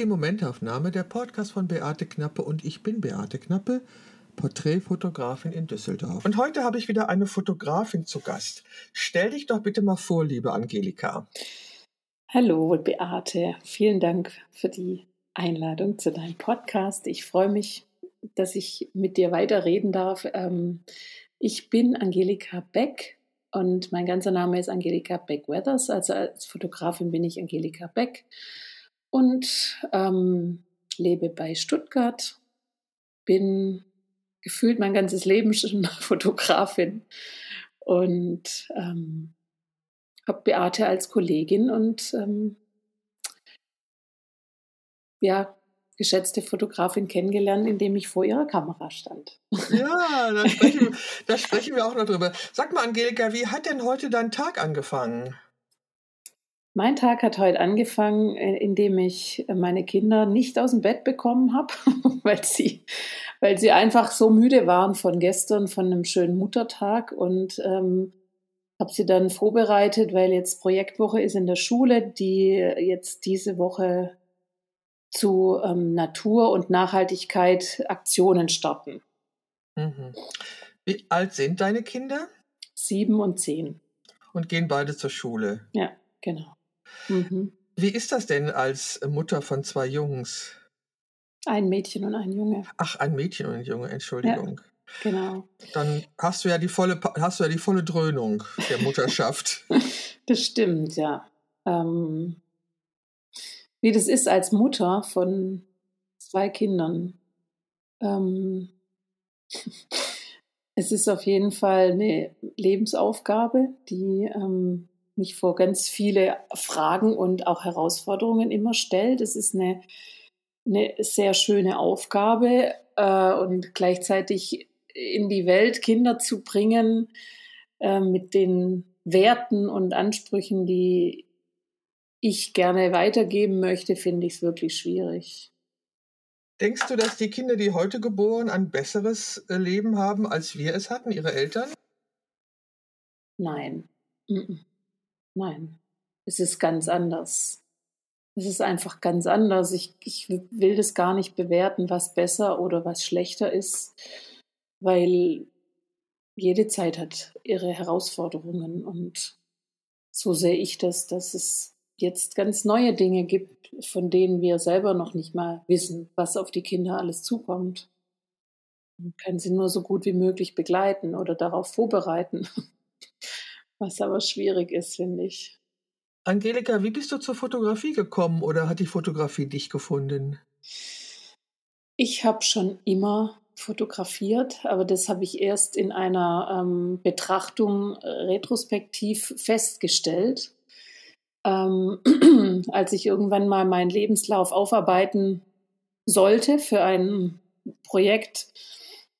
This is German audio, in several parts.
die Momentaufnahme, der Podcast von Beate Knappe und ich bin Beate Knappe, Porträtfotografin in Düsseldorf. Und heute habe ich wieder eine Fotografin zu Gast. Stell dich doch bitte mal vor, liebe Angelika. Hallo Beate, vielen Dank für die Einladung zu deinem Podcast. Ich freue mich, dass ich mit dir weiterreden darf. Ähm, ich bin Angelika Beck und mein ganzer Name ist Angelika Beck-Weathers. Also als Fotografin bin ich Angelika Beck und ähm, lebe bei Stuttgart, bin gefühlt mein ganzes Leben schon Fotografin und ähm, habe Beate als Kollegin und ähm, ja, geschätzte Fotografin kennengelernt, indem ich vor ihrer Kamera stand. Ja, da sprechen, da sprechen wir auch noch drüber. Sag mal, Angelika, wie hat denn heute dein Tag angefangen? Mein Tag hat heute angefangen, äh, indem ich meine Kinder nicht aus dem Bett bekommen habe, weil sie, weil sie einfach so müde waren von gestern, von einem schönen Muttertag und ähm, habe sie dann vorbereitet, weil jetzt Projektwoche ist in der Schule, die jetzt diese Woche zu ähm, Natur- und Nachhaltigkeit Aktionen starten. Mhm. Wie alt sind deine Kinder? Sieben und zehn. Und gehen beide zur Schule. Ja, genau. Mhm. Wie ist das denn als Mutter von zwei Jungs? Ein Mädchen und ein Junge. Ach, ein Mädchen und ein Junge, Entschuldigung. Ja, genau. Dann hast du ja die volle, hast du ja die volle Dröhnung der Mutterschaft. das stimmt, ja. Ähm, wie das ist als Mutter von zwei Kindern. Ähm, es ist auf jeden Fall eine Lebensaufgabe, die ähm, mich vor ganz viele Fragen und auch Herausforderungen immer stellt. Es ist eine, eine sehr schöne Aufgabe äh, und gleichzeitig in die Welt Kinder zu bringen äh, mit den Werten und Ansprüchen, die ich gerne weitergeben möchte, finde ich es wirklich schwierig. Denkst du, dass die Kinder, die heute geboren, ein besseres äh, Leben haben, als wir es hatten, ihre Eltern? Nein. Nein. Es ist ganz anders. Es ist einfach ganz anders. Ich, ich will das gar nicht bewerten, was besser oder was schlechter ist, weil jede Zeit hat ihre Herausforderungen und so sehe ich das, dass es jetzt ganz neue Dinge gibt, von denen wir selber noch nicht mal wissen, was auf die Kinder alles zukommt. Man kann sie nur so gut wie möglich begleiten oder darauf vorbereiten, was aber schwierig ist, finde ich. Angelika, wie bist du zur Fotografie gekommen oder hat die Fotografie dich gefunden? Ich habe schon immer fotografiert, aber das habe ich erst in einer ähm, Betrachtung äh, retrospektiv festgestellt ähm, als ich irgendwann mal meinen Lebenslauf aufarbeiten sollte für ein Projekt.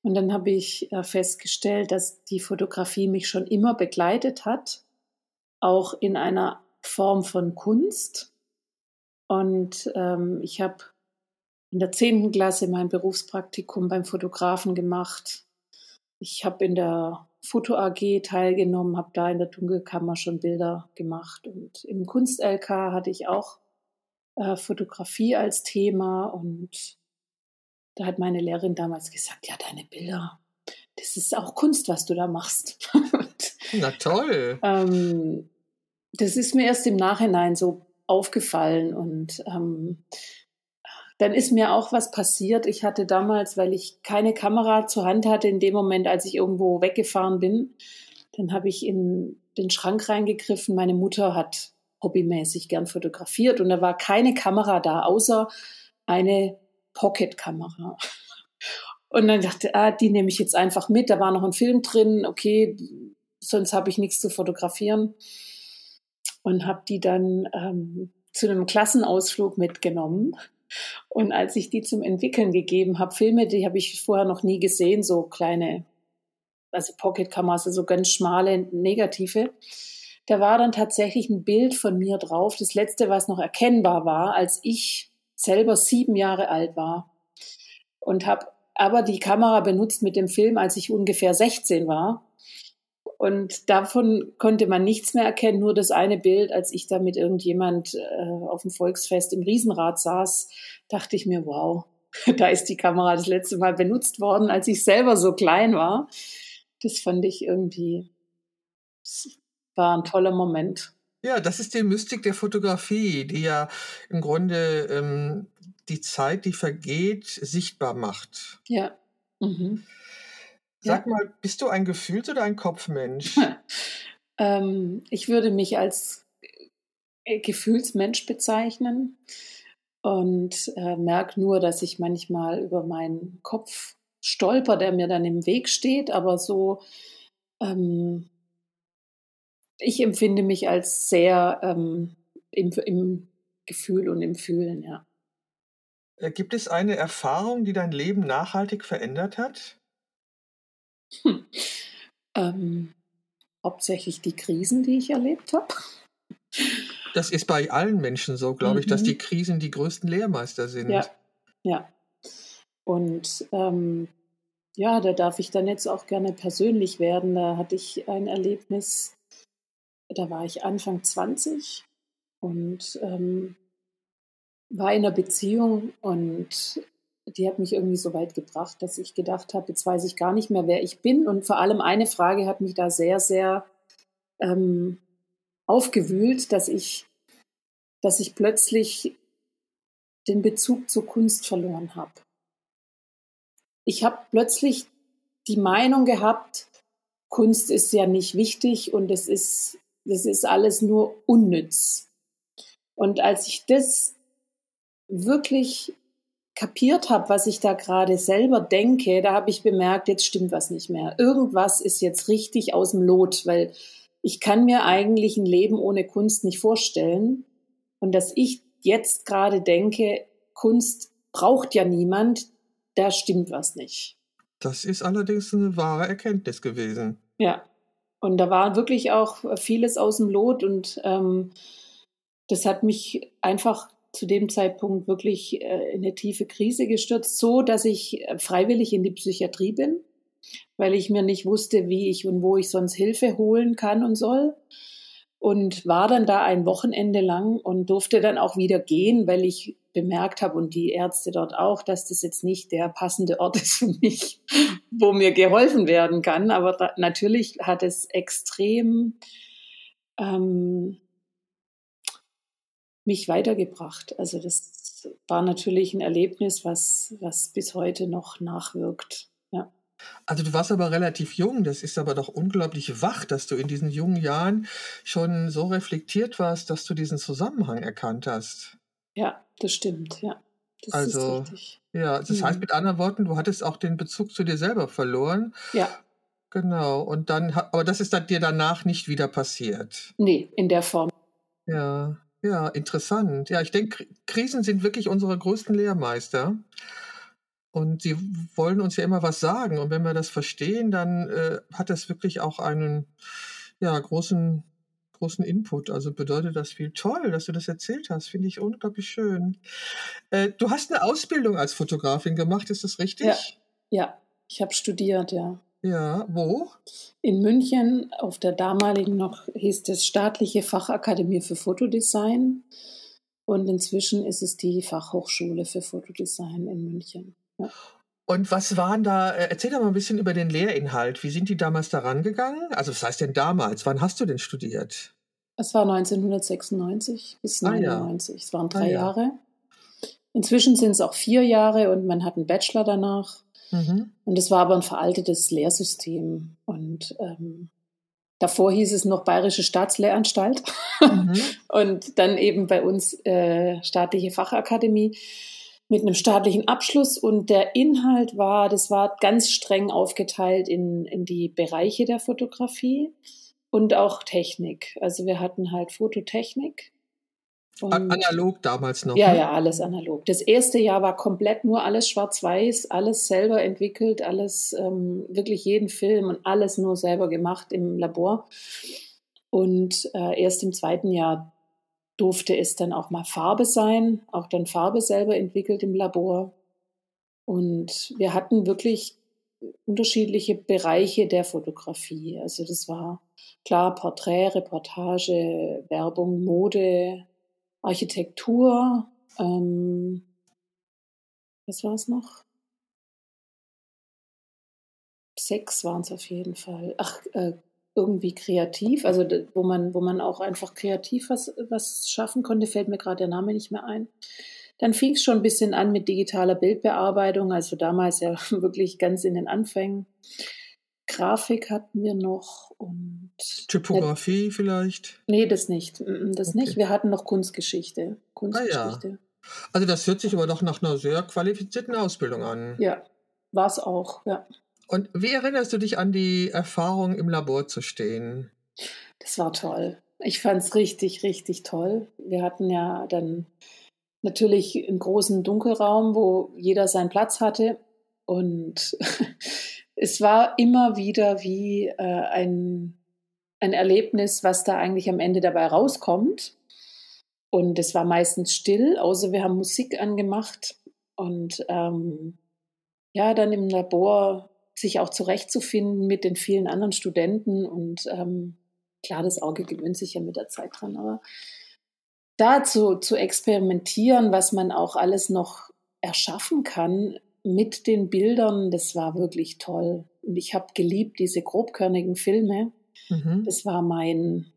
Und dann habe ich äh, festgestellt, dass die Fotografie mich schon immer begleitet hat, auch in einer Form von Kunst. Und ähm, ich habe in der zehnten Klasse mein Berufspraktikum beim Fotografen gemacht. Ich habe in der Foto AG teilgenommen, habe da in der Dunkelkammer schon Bilder gemacht und im Kunst LK hatte ich auch äh, Fotografie als Thema und da hat meine Lehrerin damals gesagt, ja, deine Bilder, das ist auch Kunst, was du da machst. Na toll. Ähm, das ist mir erst im Nachhinein so aufgefallen und ähm, dann ist mir auch was passiert. Ich hatte damals, weil ich keine Kamera zur Hand hatte, in dem Moment, als ich irgendwo weggefahren bin, dann habe ich in den Schrank reingegriffen. Meine Mutter hat hobbymäßig gern fotografiert und da war keine Kamera da, außer eine Pocket-Kamera. Und dann dachte ah, die nehme ich jetzt einfach mit. Da war noch ein Film drin, okay, sonst habe ich nichts zu fotografieren. Und habe die dann ähm, zu einem Klassenausflug mitgenommen und als ich die zum Entwickeln gegeben habe, Filme, die habe ich vorher noch nie gesehen, so kleine, also Pocket-Kameras, so ganz schmale Negative. Da war dann tatsächlich ein Bild von mir drauf, das letzte, was noch erkennbar war, als ich selber sieben Jahre alt war. Und habe aber die Kamera benutzt mit dem Film, als ich ungefähr 16 war. Und davon konnte man nichts mehr erkennen, nur das eine Bild, als ich da mit irgendjemand äh, auf dem Volksfest im Riesenrad saß, dachte ich mir, wow, da ist die Kamera das letzte Mal benutzt worden, als ich selber so klein war. Das fand ich irgendwie, war ein toller Moment. Ja, das ist die Mystik der Fotografie, die ja im Grunde ähm, die Zeit, die vergeht, sichtbar macht. Ja. Mhm. Sag ja. mal, bist du ein Gefühls- oder ein Kopfmensch? ähm, ich würde mich als äh, Gefühlsmensch bezeichnen und äh, merke nur, dass ich manchmal über meinen Kopf stolper, der mir dann im Weg steht, aber so ähm, ich empfinde mich als sehr ähm, im, im, Gefühl und im Fühlen, ja. Äh, gibt es eine Erfahrung, die dein Leben nachhaltig verändert hat? Hm. Ähm, hauptsächlich die Krisen, die ich erlebt habe. Das ist bei allen Menschen so, glaube mhm. ich, dass die mhm. Krisen die größten Lehrmeister sind. Ja, ja. Und ähm, ja, da darf ich dann jetzt auch gerne persönlich werden. Da hatte ich ein Erlebnis, da war ich Anfang 20 und ähm, war in einer Beziehung und die hat mich irgendwie so weit gebracht, dass ich gedacht habe, jetzt weiß ich gar nicht mehr, wer ich bin. Und vor allem eine Frage hat mich da sehr, sehr ähm, aufgewühlt, dass ich, dass ich plötzlich den Bezug zur Kunst verloren habe. Ich habe plötzlich die Meinung gehabt, Kunst ist ja nicht wichtig und es ist das ist alles nur unnütz. Und als ich das wirklich kapiert habe, was ich da gerade selber denke, da habe ich bemerkt, jetzt stimmt was nicht mehr. Irgendwas ist jetzt richtig aus dem Lot, weil ich kann mir eigentlich ein Leben ohne Kunst nicht vorstellen. Und dass ich jetzt gerade denke, Kunst braucht ja niemand, da stimmt was nicht. Das ist allerdings eine wahre Erkenntnis gewesen. Ja, und da war wirklich auch vieles aus dem Lot und ähm, das hat mich einfach zu dem Zeitpunkt wirklich äh, in eine tiefe Krise gestürzt, so dass ich freiwillig in die Psychiatrie bin, weil ich mir nicht wusste, wie ich und wo ich sonst Hilfe holen kann und soll. Und war dann da ein Wochenende lang und durfte dann auch wieder gehen, weil ich bemerkt habe und die Ärzte dort auch, dass das jetzt nicht der passende Ort ist für mich, wo mir geholfen werden kann. Aber da, natürlich hat es extrem ähm, mich weitergebracht. Also das war natürlich ein Erlebnis, was, was bis heute noch nachwirkt. Also du warst aber relativ jung, das ist aber doch unglaublich wach, dass du in diesen jungen Jahren schon so reflektiert warst, dass du diesen Zusammenhang erkannt hast. Ja, das stimmt, ja. Das also, ist richtig. Ja, das mhm. heißt mit anderen Worten, du hattest auch den Bezug zu dir selber verloren. Ja. Genau. Und dann, aber das ist dann dir danach nicht wieder passiert. Nee, in der Form. Ja, ja, interessant. Ja, ich denke, Krisen sind wirklich unsere größten Lehrmeister. Und sie wollen uns ja immer was sagen. Und wenn wir das verstehen, dann äh, hat das wirklich auch einen ja, großen großen Input. Also bedeutet das viel. Toll, dass du das erzählt hast. Finde ich unglaublich schön. Äh, du hast eine Ausbildung als Fotografin gemacht, ist das richtig? Ja, ja. ich habe studiert, ja. Ja, wo? In München, auf der damaligen noch hieß es Staatliche Fachakademie für Fotodesign. Und inzwischen ist es die Fachhochschule für Fotodesign in München. Ja. Und was waren da, äh, erzähl doch mal ein bisschen über den Lehrinhalt. Wie sind die damals da rangegangen? Also was heißt denn damals? Wann hast du denn studiert? Es war 1996 bis 1999. Ah, ja. Es waren drei ah, ja. Jahre. Inzwischen sind es auch vier Jahre und man hat einen Bachelor danach. Mhm. Und es war aber ein veraltetes Lehrsystem. Und ähm, davor hieß es noch Bayerische Staatslehranstalt mhm. und dann eben bei uns äh, staatliche Fachakademie mit einem staatlichen Abschluss und der Inhalt war, das war ganz streng aufgeteilt in, in die Bereiche der Fotografie und auch Technik. Also wir hatten halt Fototechnik. analog damals noch. Ja, ne? ja, alles analog. Das erste Jahr war komplett nur alles schwarz-weiß, alles selber entwickelt, alles, ähm, wirklich jeden Film und alles nur selber gemacht im Labor. Und äh, erst im zweiten Jahr durfte es dann auch mal Farbe sein, auch dann Farbe selber entwickelt im Labor. Und wir hatten wirklich unterschiedliche Bereiche der Fotografie. Also das war klar Porträt, Reportage, Werbung, Mode, Architektur. Ähm, was war es noch? Sechs waren es auf jeden Fall. Ach, äh, irgendwie kreativ, also wo man, wo man auch einfach kreativ was, was schaffen konnte, fällt mir gerade der Name nicht mehr ein. Dann fing es schon ein bisschen an mit digitaler Bildbearbeitung, also damals ja wirklich ganz in den Anfängen. Grafik hatten wir noch und Typografie äh, vielleicht? Nee, das nicht. Das okay. nicht. Wir hatten noch Kunstgeschichte. Kunstgeschichte. Ah, ja. Also das hört sich aber doch nach einer sehr qualifizierten Ausbildung an. Ja, war es auch, ja. Und wie erinnerst du dich an die Erfahrung, im Labor zu stehen? Das war toll. Ich fand es richtig, richtig toll. Wir hatten ja dann natürlich einen großen Dunkelraum, wo jeder seinen Platz hatte. Und es war immer wieder wie äh, ein, ein Erlebnis, was da eigentlich am Ende dabei rauskommt. Und es war meistens still, außer wir haben Musik angemacht. Und ähm, ja, dann im Labor sich auch zurechtzufinden mit den vielen anderen Studenten. Und ähm, klar, das Auge gewöhnt sich ja mit der Zeit dran, aber da zu, zu experimentieren, was man auch alles noch erschaffen kann mit den Bildern, das war wirklich toll. Und ich habe geliebt diese grobkörnigen Filme. Mhm. Das war mein,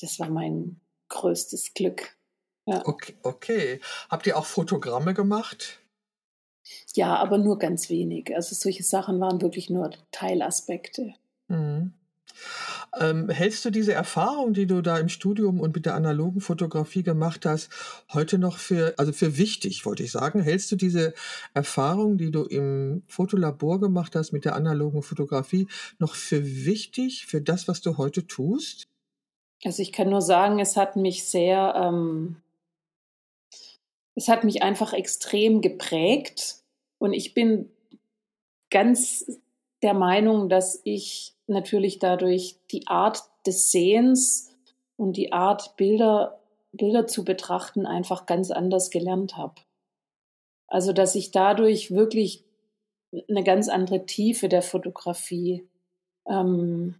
das war mein größtes Glück. Ja. Okay, okay. Habt ihr auch Fotogramme gemacht? Ja, aber nur ganz wenig. Also solche Sachen waren wirklich nur Teilaspekte. Mhm. Ähm, hältst du diese Erfahrung, die du da im Studium und mit der analogen Fotografie gemacht hast, heute noch für, also für wichtig, wollte ich sagen? Hältst du diese Erfahrung, die du im Fotolabor gemacht hast mit der analogen Fotografie, noch für wichtig für das, was du heute tust? Also ich kann nur sagen, es hat mich sehr ähm, es hat mich einfach extrem geprägt und ich bin ganz der Meinung, dass ich natürlich dadurch die Art des Sehens und die Art Bilder Bilder zu betrachten einfach ganz anders gelernt habe. Also dass ich dadurch wirklich eine ganz andere Tiefe der Fotografie ähm,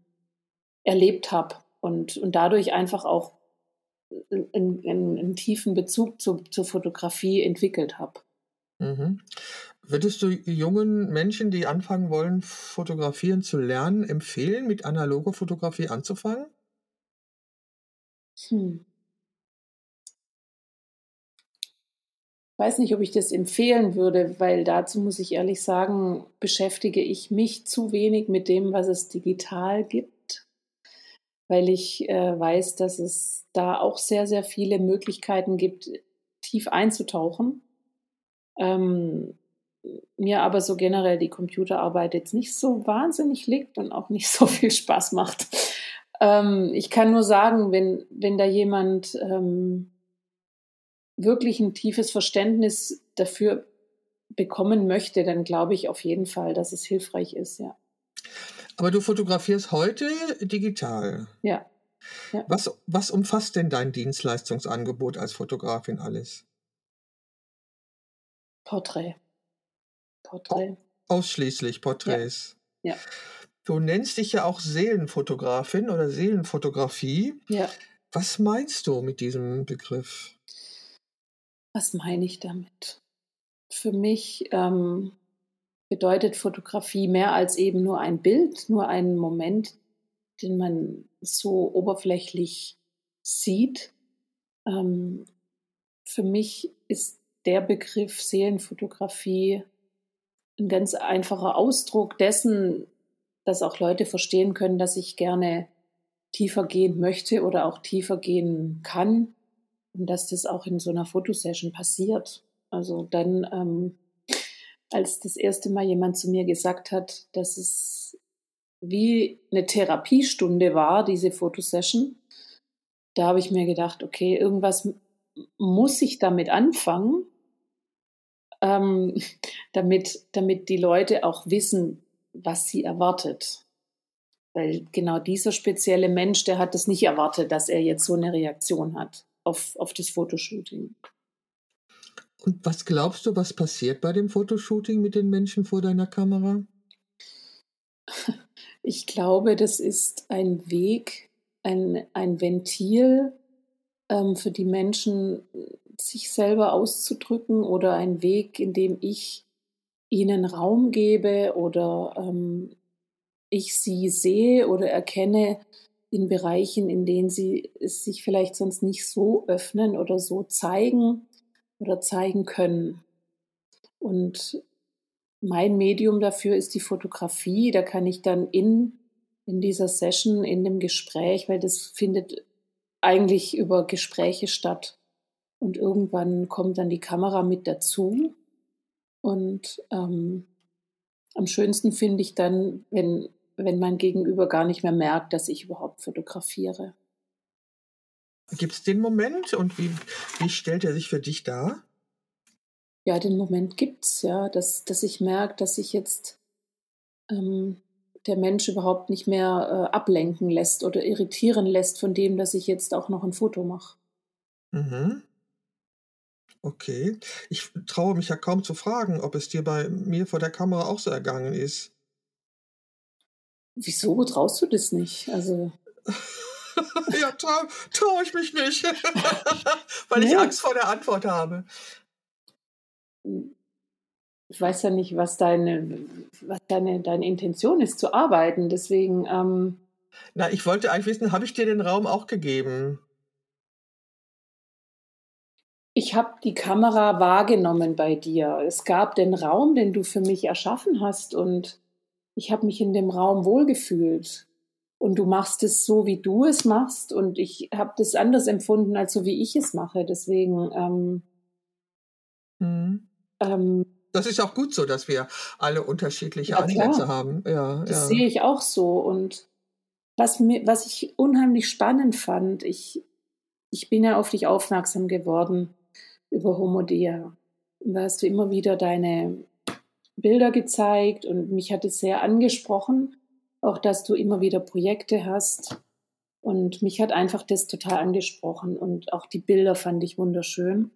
erlebt habe und, und dadurch einfach auch einen, einen tiefen Bezug zu, zur Fotografie entwickelt habe. Mhm. Würdest du jungen Menschen, die anfangen wollen, fotografieren zu lernen, empfehlen, mit analoger Fotografie anzufangen? Hm. Ich weiß nicht, ob ich das empfehlen würde, weil dazu muss ich ehrlich sagen, beschäftige ich mich zu wenig mit dem, was es digital gibt, weil ich äh, weiß, dass es da auch sehr, sehr viele Möglichkeiten gibt, tief einzutauchen. Ähm, mir aber so generell die Computerarbeit jetzt nicht so wahnsinnig liegt und auch nicht so viel Spaß macht. Ähm, ich kann nur sagen, wenn, wenn da jemand ähm, wirklich ein tiefes Verständnis dafür bekommen möchte, dann glaube ich auf jeden Fall, dass es hilfreich ist, ja. Aber du fotografierst heute digital. Ja. Ja. Was, was umfasst denn dein Dienstleistungsangebot als Fotografin alles? Porträt. Porträt. Ausschließlich Porträts. Ja. ja. Du nennst dich ja auch Seelenfotografin oder Seelenfotografie. Ja. Was meinst du mit diesem Begriff? Was meine ich damit? Für mich ähm, bedeutet Fotografie mehr als eben nur ein Bild, nur einen Moment, den man so oberflächlich sieht. Ähm, für mich ist der Begriff Seelenfotografie ein ganz einfacher Ausdruck dessen, dass auch Leute verstehen können, dass ich gerne tiefer gehen möchte oder auch tiefer gehen kann und dass das auch in so einer Fotosession passiert. Also dann, ähm, als das erste Mal jemand zu mir gesagt hat, dass es wie eine Therapiestunde war, diese Fotosession, da habe ich mir gedacht, okay, irgendwas muss ich damit anfangen, ähm, damit, damit die Leute auch wissen, was sie erwartet. Weil genau dieser spezielle Mensch, der hat es nicht erwartet, dass er jetzt so eine Reaktion hat auf, auf das Fotoshooting. Und was glaubst du, was passiert bei dem Fotoshooting mit den Menschen vor deiner Kamera? Ich glaube, das ist ein Weg, ein, ein Ventil ähm, für die Menschen, sich selber auszudrücken oder ein Weg, in dem ich ihnen Raum gebe oder ähm, ich sie sehe oder erkenne in Bereichen, in denen sie sich vielleicht sonst nicht so öffnen oder so zeigen oder zeigen können. Und mein Medium dafür ist die Fotografie. Da kann ich dann in, in dieser Session, in dem Gespräch, weil das findet eigentlich über Gespräche statt. Und irgendwann kommt dann die Kamera mit dazu. Und ähm, am schönsten finde ich dann, wenn, wenn mein Gegenüber gar nicht mehr merkt, dass ich überhaupt fotografiere. Gibt es den Moment und wie, wie stellt er sich für dich dar? Ja, den Moment gibt es, ja, dass, dass ich merke, dass sich jetzt ähm, der Mensch überhaupt nicht mehr äh, ablenken lässt oder irritieren lässt von dem, dass ich jetzt auch noch ein Foto mache. Mhm. Okay. Ich traue mich ja kaum zu fragen, ob es dir bei mir vor der Kamera auch so ergangen ist. Wieso traust du das nicht? Also. ja, traue trau ich mich nicht, weil ich Angst vor der Antwort habe ich weiß ja nicht, was deine, was deine, deine Intention ist, zu arbeiten. Deswegen. Ähm, Na, ich wollte eigentlich wissen, habe ich dir den Raum auch gegeben? Ich habe die Kamera wahrgenommen bei dir. Es gab den Raum, den du für mich erschaffen hast und ich habe mich in dem Raum wohlgefühlt. Und du machst es so, wie du es machst und ich habe das anders empfunden, als so, wie ich es mache. Deswegen. Ähm, hm. ähm, das ist auch gut so, dass wir alle unterschiedliche ja, Ansätze klar. haben. Ja, das ja. sehe ich auch so. Und was, mir, was ich unheimlich spannend fand, ich, ich bin ja auf dich aufmerksam geworden über Homodea. Da hast du immer wieder deine Bilder gezeigt und mich hat es sehr angesprochen, auch dass du immer wieder Projekte hast. Und mich hat einfach das total angesprochen und auch die Bilder fand ich wunderschön.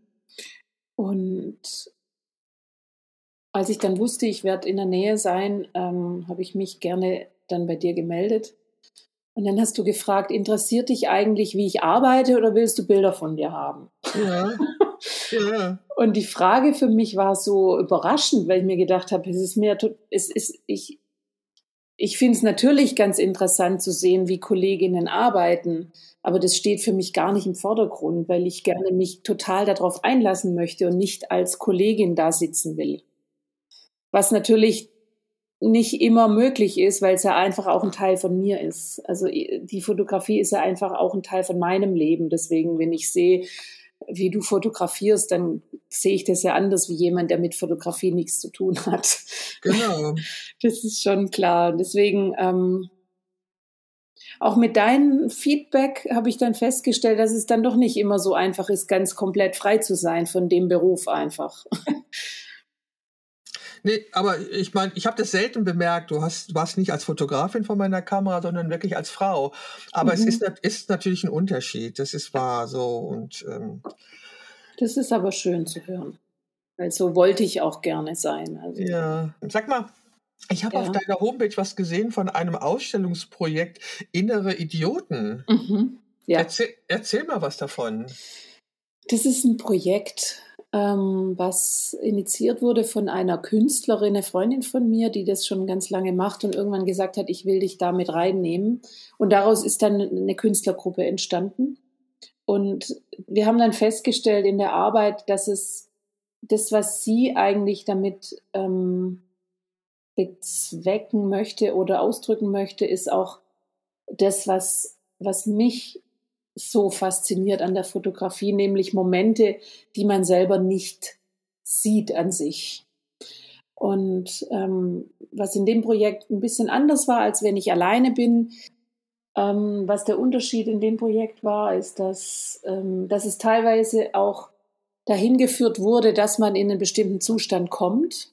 Und als ich dann wusste, ich werde in der Nähe sein, ähm, habe ich mich gerne dann bei dir gemeldet. Und dann hast du gefragt, interessiert dich eigentlich, wie ich arbeite oder willst du Bilder von dir haben? Ja. ja. Und die Frage für mich war so überraschend, weil ich mir gedacht habe, es ist mir, es ist, ich, ich finde es natürlich ganz interessant zu sehen, wie Kolleginnen arbeiten, aber das steht für mich gar nicht im Vordergrund, weil ich gerne mich total darauf einlassen möchte und nicht als Kollegin da sitzen will was natürlich nicht immer möglich ist, weil es ja einfach auch ein Teil von mir ist. Also die Fotografie ist ja einfach auch ein Teil von meinem Leben. Deswegen, wenn ich sehe, wie du fotografierst, dann sehe ich das ja anders wie jemand, der mit Fotografie nichts zu tun hat. Genau. Das ist schon klar. Deswegen ähm, auch mit deinem Feedback habe ich dann festgestellt, dass es dann doch nicht immer so einfach ist, ganz komplett frei zu sein von dem Beruf einfach. Nee, aber ich meine, ich habe das selten bemerkt. Du hast, warst nicht als Fotografin von meiner Kamera, sondern wirklich als Frau. Aber mhm. es ist, ist, natürlich ein Unterschied. Das ist wahr so. Und, ähm, das ist aber schön zu hören. Weil so wollte ich auch gerne sein. Also, ja. Sag mal, ich habe ja. auf deiner Homepage was gesehen von einem Ausstellungsprojekt Innere Idioten. Mhm. Ja. Erzähl, erzähl mal was davon. Das ist ein Projekt, ähm, was initiiert wurde von einer Künstlerin, eine Freundin von mir, die das schon ganz lange macht und irgendwann gesagt hat, ich will dich da mit reinnehmen. Und daraus ist dann eine Künstlergruppe entstanden. Und wir haben dann festgestellt in der Arbeit, dass es das, was sie eigentlich damit ähm, bezwecken möchte oder ausdrücken möchte, ist auch das, was, was mich so fasziniert an der Fotografie, nämlich Momente, die man selber nicht sieht an sich. Und ähm, was in dem Projekt ein bisschen anders war, als wenn ich alleine bin, ähm, was der Unterschied in dem Projekt war, ist, dass, ähm, dass es teilweise auch dahin geführt wurde, dass man in einen bestimmten Zustand kommt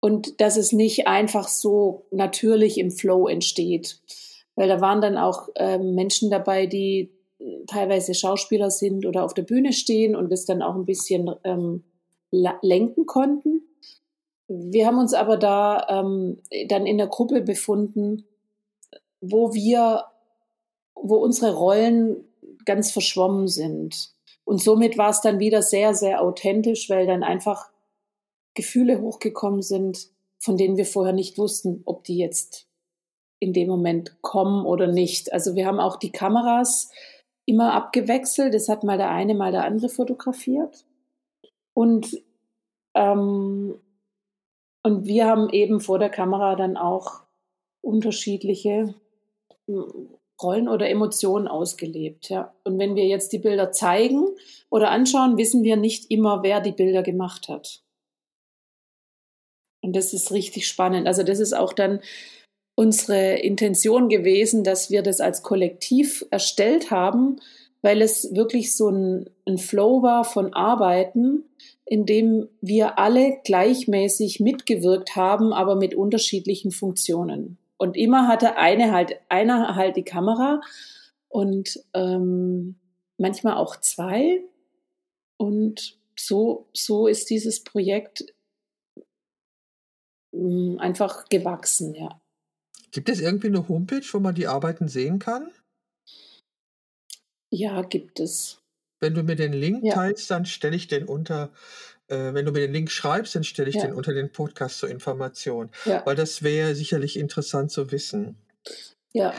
und dass es nicht einfach so natürlich im Flow entsteht. Weil da waren dann auch ähm, Menschen dabei, die äh, teilweise Schauspieler sind oder auf der Bühne stehen und das dann auch ein bisschen ähm, lenken konnten. wir haben uns aber da ähm, dann in der Gruppe befunden, wo wir, wo unsere Rollen ganz verschwommen sind. Und somit war es dann wieder sehr, sehr authentisch, weil dann einfach Gefühle hochgekommen sind, von denen wir vorher nicht wussten, ob die jetzt in dem Moment kommen oder nicht. Also wir haben auch die Kameras immer abgewechselt. Es hat mal der eine, mal der andere fotografiert. Und, ähm, und wir haben eben vor der Kamera dann auch unterschiedliche Rollen oder Emotionen ausgelebt. Ja. Und wenn wir jetzt die Bilder zeigen oder anschauen, wissen wir nicht immer, wer die Bilder gemacht hat. Und das ist richtig spannend. Also das ist auch dann unsere Intention gewesen, dass wir das als Kollektiv erstellt haben, weil es wirklich so ein, ein Flow war von Arbeiten, in dem wir alle gleichmäßig mitgewirkt haben, aber mit unterschiedlichen Funktionen. Und immer hatte eine halt, einer halt die Kamera und ähm, manchmal auch zwei. Und so, so ist dieses Projekt mm, einfach gewachsen, ja. Gibt es irgendwie eine Homepage, wo man die Arbeiten sehen kann? Ja, gibt es. Wenn du mir den Link ja. teilst, dann stelle ich den unter, äh, wenn du mir den Link schreibst, dann stelle ich ja. den unter den Podcast zur Information. Ja. Weil das wäre sicherlich interessant zu wissen. Ja.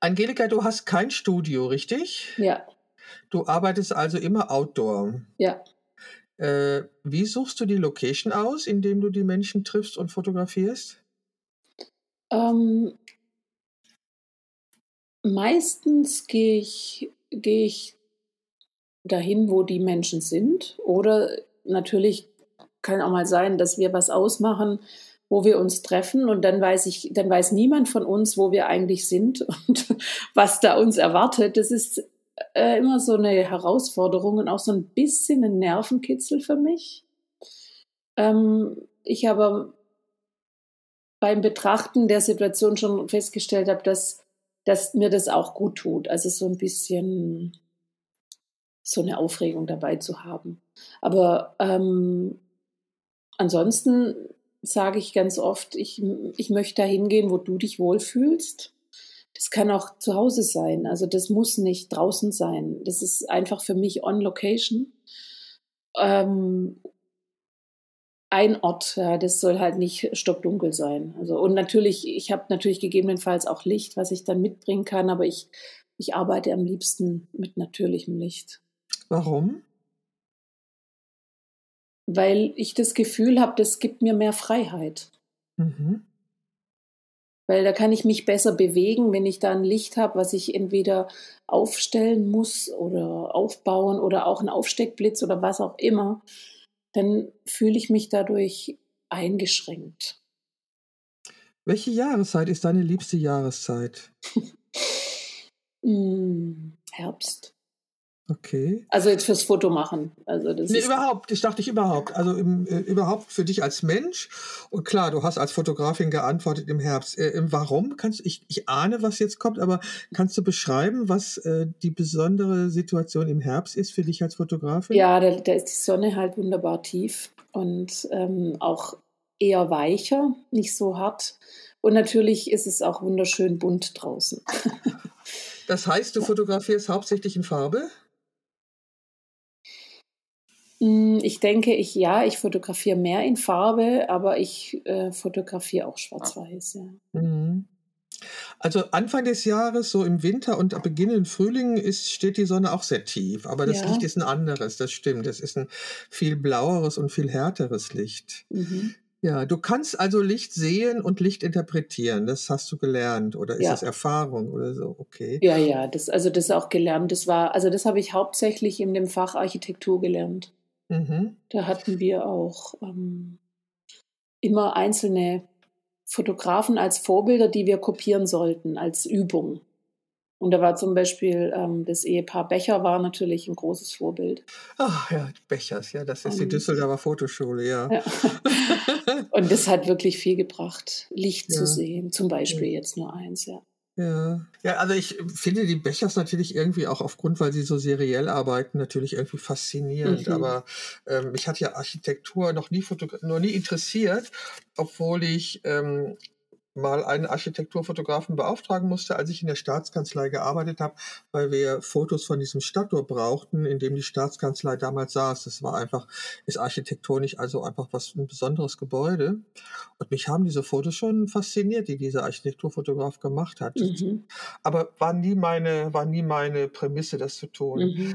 Angelika, du hast kein Studio, richtig? Ja. Du arbeitest also immer outdoor. Ja. Äh, wie suchst du die Location aus, indem du die Menschen triffst und fotografierst? Ähm, meistens gehe ich, gehe ich dahin, wo die Menschen sind. Oder natürlich kann auch mal sein, dass wir was ausmachen, wo wir uns treffen und dann weiß ich, dann weiß niemand von uns, wo wir eigentlich sind und was da uns erwartet. Das ist äh, immer so eine Herausforderung und auch so ein bisschen ein Nervenkitzel für mich. Ähm, ich habe beim Betrachten der Situation schon festgestellt habe, dass, dass mir das auch gut tut. Also so ein bisschen so eine Aufregung dabei zu haben. Aber ähm, ansonsten sage ich ganz oft, ich, ich möchte da hingehen, wo du dich wohlfühlst. Das kann auch zu Hause sein. Also das muss nicht draußen sein. Das ist einfach für mich on location. Ähm, ein Ort, ja, das soll halt nicht stockdunkel sein. Also und natürlich, ich habe natürlich gegebenenfalls auch Licht, was ich dann mitbringen kann, aber ich, ich arbeite am liebsten mit natürlichem Licht. Warum? Weil ich das Gefühl habe, das gibt mir mehr Freiheit. Mhm. Weil da kann ich mich besser bewegen, wenn ich da ein Licht habe, was ich entweder aufstellen muss oder aufbauen oder auch ein Aufsteckblitz oder was auch immer dann fühle ich mich dadurch eingeschränkt. Welche Jahreszeit ist deine liebste Jahreszeit? mm, Herbst. Okay. Also jetzt fürs Foto machen. Also das nee, überhaupt. Ich dachte ich überhaupt. Also im, äh, überhaupt für dich als Mensch. Und klar, du hast als Fotografin geantwortet im Herbst. Äh, warum? Kannst ich, ich ahne, was jetzt kommt, aber kannst du beschreiben, was äh, die besondere Situation im Herbst ist für dich als Fotografin? Ja, da, da ist die Sonne halt wunderbar tief und ähm, auch eher weicher, nicht so hart. Und natürlich ist es auch wunderschön bunt draußen. das heißt, du fotografierst hauptsächlich in Farbe? Hm, ich denke, ich ja, ich fotografiere mehr in Farbe, aber ich äh, fotografiere auch schwarz-weiß, ja. Mhm. Also Anfang des Jahres, so im Winter und Beginn im Frühling, ist, steht die Sonne auch sehr tief. Aber das ja. Licht ist ein anderes, das stimmt. Das ist ein viel blaueres und viel härteres Licht. Mhm. Ja, du kannst also Licht sehen und Licht interpretieren. Das hast du gelernt oder ist ja. das Erfahrung oder so? Okay. Ja, ja, das, also das auch gelernt. Das war, also das habe ich hauptsächlich in dem Fach Architektur gelernt. Mhm. Da hatten wir auch ähm, immer einzelne Fotografen als Vorbilder, die wir kopieren sollten, als Übung. Und da war zum Beispiel ähm, das Ehepaar Becher war natürlich ein großes Vorbild. Ach ja, Bechers, ja, das ist die Düsseldorfer Fotoschule, ja. ja. Und das hat wirklich viel gebracht, Licht ja. zu sehen, zum Beispiel ja. jetzt nur eins, ja. Ja. ja, also ich finde die Bechers natürlich irgendwie auch aufgrund, weil sie so seriell arbeiten, natürlich irgendwie faszinierend. Mhm. Aber ähm, mich hat ja Architektur noch nie, noch nie interessiert, obwohl ich ähm, mal einen Architekturfotografen beauftragen musste, als ich in der Staatskanzlei gearbeitet habe, weil wir Fotos von diesem Stadttor brauchten, in dem die Staatskanzlei damals saß. Das war einfach, ist architektonisch also einfach was ein besonderes Gebäude. Und mich haben diese Fotos schon fasziniert, die dieser Architekturfotograf gemacht hat. Mhm. Aber war nie meine, war nie meine Prämisse, das zu tun. Mhm.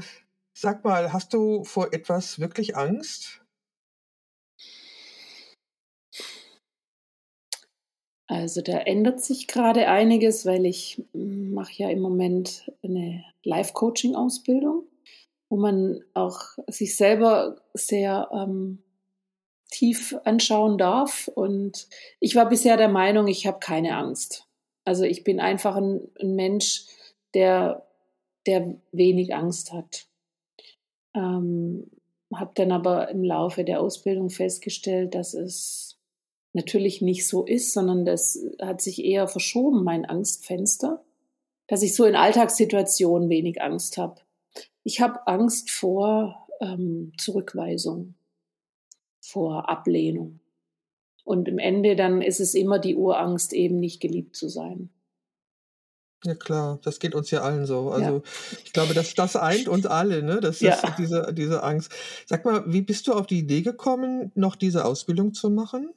Sag mal, hast du vor etwas wirklich Angst? Also da ändert sich gerade einiges, weil ich hm, mache ja im Moment eine Life-Coaching-Ausbildung, wo man auch sich selber sehr ähm, tief anschauen darf. Und ich war bisher der Meinung, ich habe keine Angst. Also ich bin einfach ein, ein Mensch, der, der wenig Angst hat. Ähm, habe dann aber im Laufe der Ausbildung festgestellt, dass es natürlich nicht so ist, sondern das hat sich eher verschoben, mein Angstfenster, dass ich so in Alltagssituationen wenig Angst habe. Ich habe Angst vor ähm, Zurückweisung, vor Ablehnung. Und im Ende dann ist es immer die Urangst, eben nicht geliebt zu sein. Ja klar, das geht uns ja allen so. Also ja. ich glaube, dass das eint uns alle, ne? Das ja. ist diese, diese Angst. Sag mal, wie bist du auf die Idee gekommen, noch diese Ausbildung zu machen?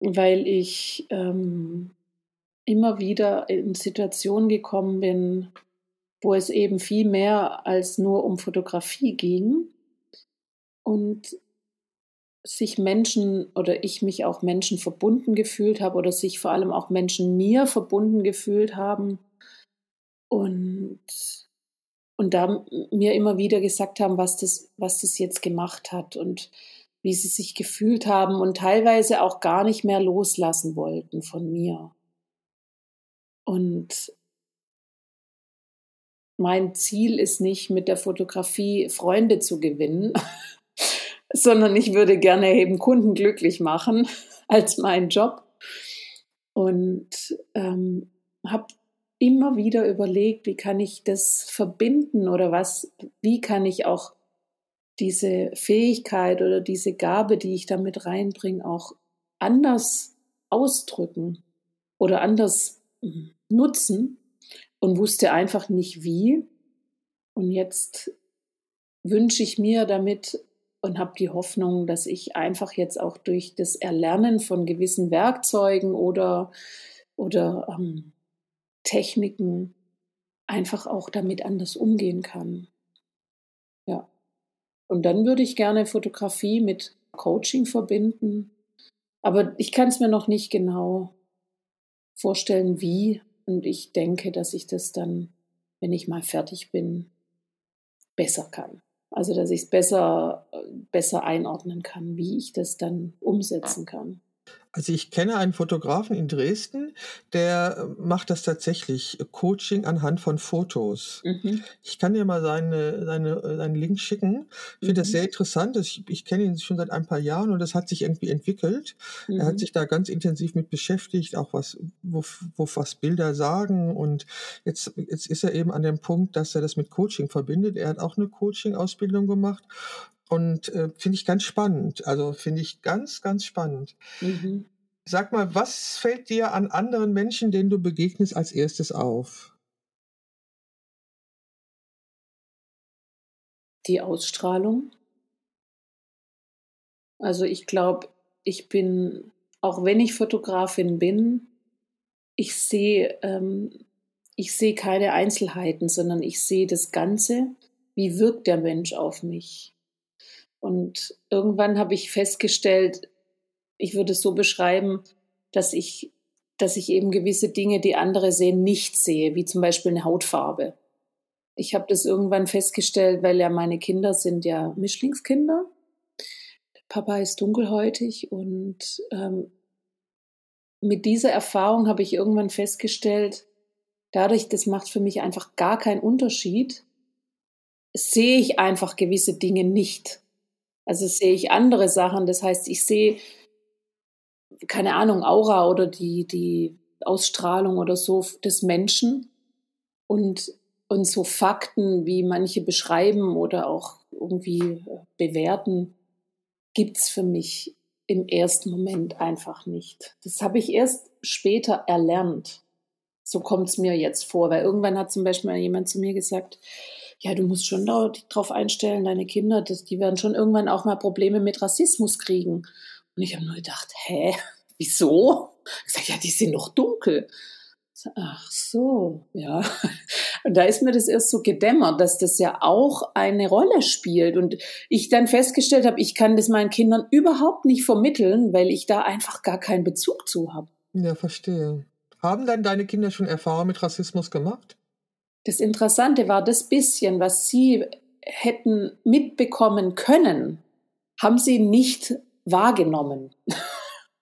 Weil ich ähm, immer wieder in Situationen gekommen bin, wo es eben viel mehr als nur um Fotografie ging und sich Menschen oder ich mich auch Menschen verbunden gefühlt habe oder sich vor allem auch Menschen mir verbunden gefühlt haben und und da mir immer wieder gesagt haben, was das was das jetzt gemacht hat und wie sie sich gefühlt haben und teilweise auch gar nicht mehr loslassen wollten von mir. Und mein Ziel ist nicht, mit der Fotografie Freunde zu gewinnen, sondern ich würde gerne eben Kunden glücklich machen als mein Job. Und ähm, habe immer wieder überlegt, wie kann ich das verbinden oder was, wie kann ich auch diese Fähigkeit oder diese Gabe, die ich damit reinbringe, auch anders ausdrücken oder anders hm, nutzen und wusste einfach nicht wie. Und jetzt wünsche ich mir damit und habe die Hoffnung, dass ich einfach jetzt auch durch das Erlernen von gewissen Werkzeugen oder, oder ähm, Techniken einfach auch damit anders umgehen kann. Und dann würde ich gerne Fotografie mit Coaching verbinden. Aber ich kann es mir noch nicht genau vorstellen, wie. Und ich denke, dass ich das dann, wenn ich mal fertig bin, besser kann. Also, dass ich es besser, besser einordnen kann, wie ich das dann umsetzen kann. Also ich kenne einen Fotografen in Dresden, der äh, macht das tatsächlich, äh, Coaching anhand von Fotos. Mhm. Ich kann dir mal seine, seine, äh, seinen Link schicken. Ich finde mhm. das sehr interessant. Ich, ich kenne ihn schon seit ein paar Jahren und das hat sich irgendwie entwickelt. Mhm. Er hat mhm. sich da ganz intensiv mit beschäftigt, auch was, wo, wo was Bilder sagen. Und jetzt, jetzt ist er eben an dem Punkt, dass er das mit Coaching verbindet. Er hat auch eine Coaching-Ausbildung gemacht und äh, finde ich ganz spannend. Also finde ich ganz, ganz spannend. Mhm. Sag mal, was fällt dir an anderen Menschen, denen du begegnest, als erstes auf? Die Ausstrahlung. Also ich glaube, ich bin, auch wenn ich Fotografin bin, ich sehe, ähm, ich sehe keine Einzelheiten, sondern ich sehe das Ganze. Wie wirkt der Mensch auf mich? Und irgendwann habe ich festgestellt, ich würde es so beschreiben, dass ich, dass ich eben gewisse Dinge, die andere sehen, nicht sehe, wie zum Beispiel eine Hautfarbe. Ich habe das irgendwann festgestellt, weil ja meine Kinder sind ja Mischlingskinder. Der Papa ist dunkelhäutig und ähm, mit dieser Erfahrung habe ich irgendwann festgestellt, dadurch, das macht für mich einfach gar keinen Unterschied, sehe ich einfach gewisse Dinge nicht. Also sehe ich andere Sachen. Das heißt, ich sehe keine Ahnung, Aura oder die, die Ausstrahlung oder so des Menschen und, und so Fakten, wie manche beschreiben oder auch irgendwie äh, bewerten, gibt's für mich im ersten Moment einfach nicht. Das habe ich erst später erlernt. So kommt's mir jetzt vor, weil irgendwann hat zum Beispiel jemand zu mir gesagt, ja, du musst schon darauf einstellen, deine Kinder, das, die werden schon irgendwann auch mal Probleme mit Rassismus kriegen. Und ich habe nur gedacht, hä, wieso? Ich sage, ja, die sind noch dunkel. Ach so, ja. Und da ist mir das erst so gedämmert, dass das ja auch eine Rolle spielt. Und ich dann festgestellt habe, ich kann das meinen Kindern überhaupt nicht vermitteln, weil ich da einfach gar keinen Bezug zu habe. Ja, verstehe. Haben dann deine Kinder schon Erfahrung mit Rassismus gemacht? Das Interessante war, das bisschen, was sie hätten mitbekommen können, haben sie nicht wahrgenommen.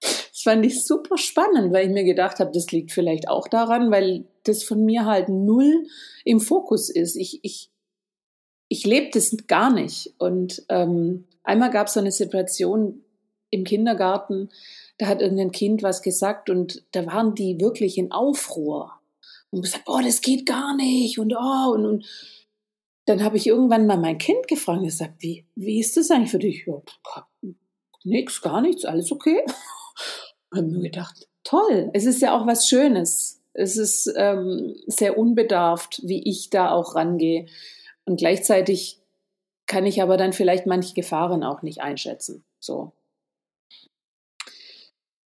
Das fand ich super spannend, weil ich mir gedacht habe, das liegt vielleicht auch daran, weil das von mir halt null im Fokus ist. Ich, ich, ich lebe das gar nicht. Und ähm, einmal gab es so eine Situation im Kindergarten, da hat irgendein Kind was gesagt und da waren die wirklich in Aufruhr und gesagt, oh, das geht gar nicht und oh, und, und dann habe ich irgendwann mal mein Kind gefragt und gesagt, wie, wie ist das eigentlich für dich? Ja, nix, gar nichts, alles okay. Und habe mir gedacht, toll, es ist ja auch was Schönes. Es ist ähm, sehr unbedarft, wie ich da auch rangehe. Und gleichzeitig kann ich aber dann vielleicht manche Gefahren auch nicht einschätzen. So.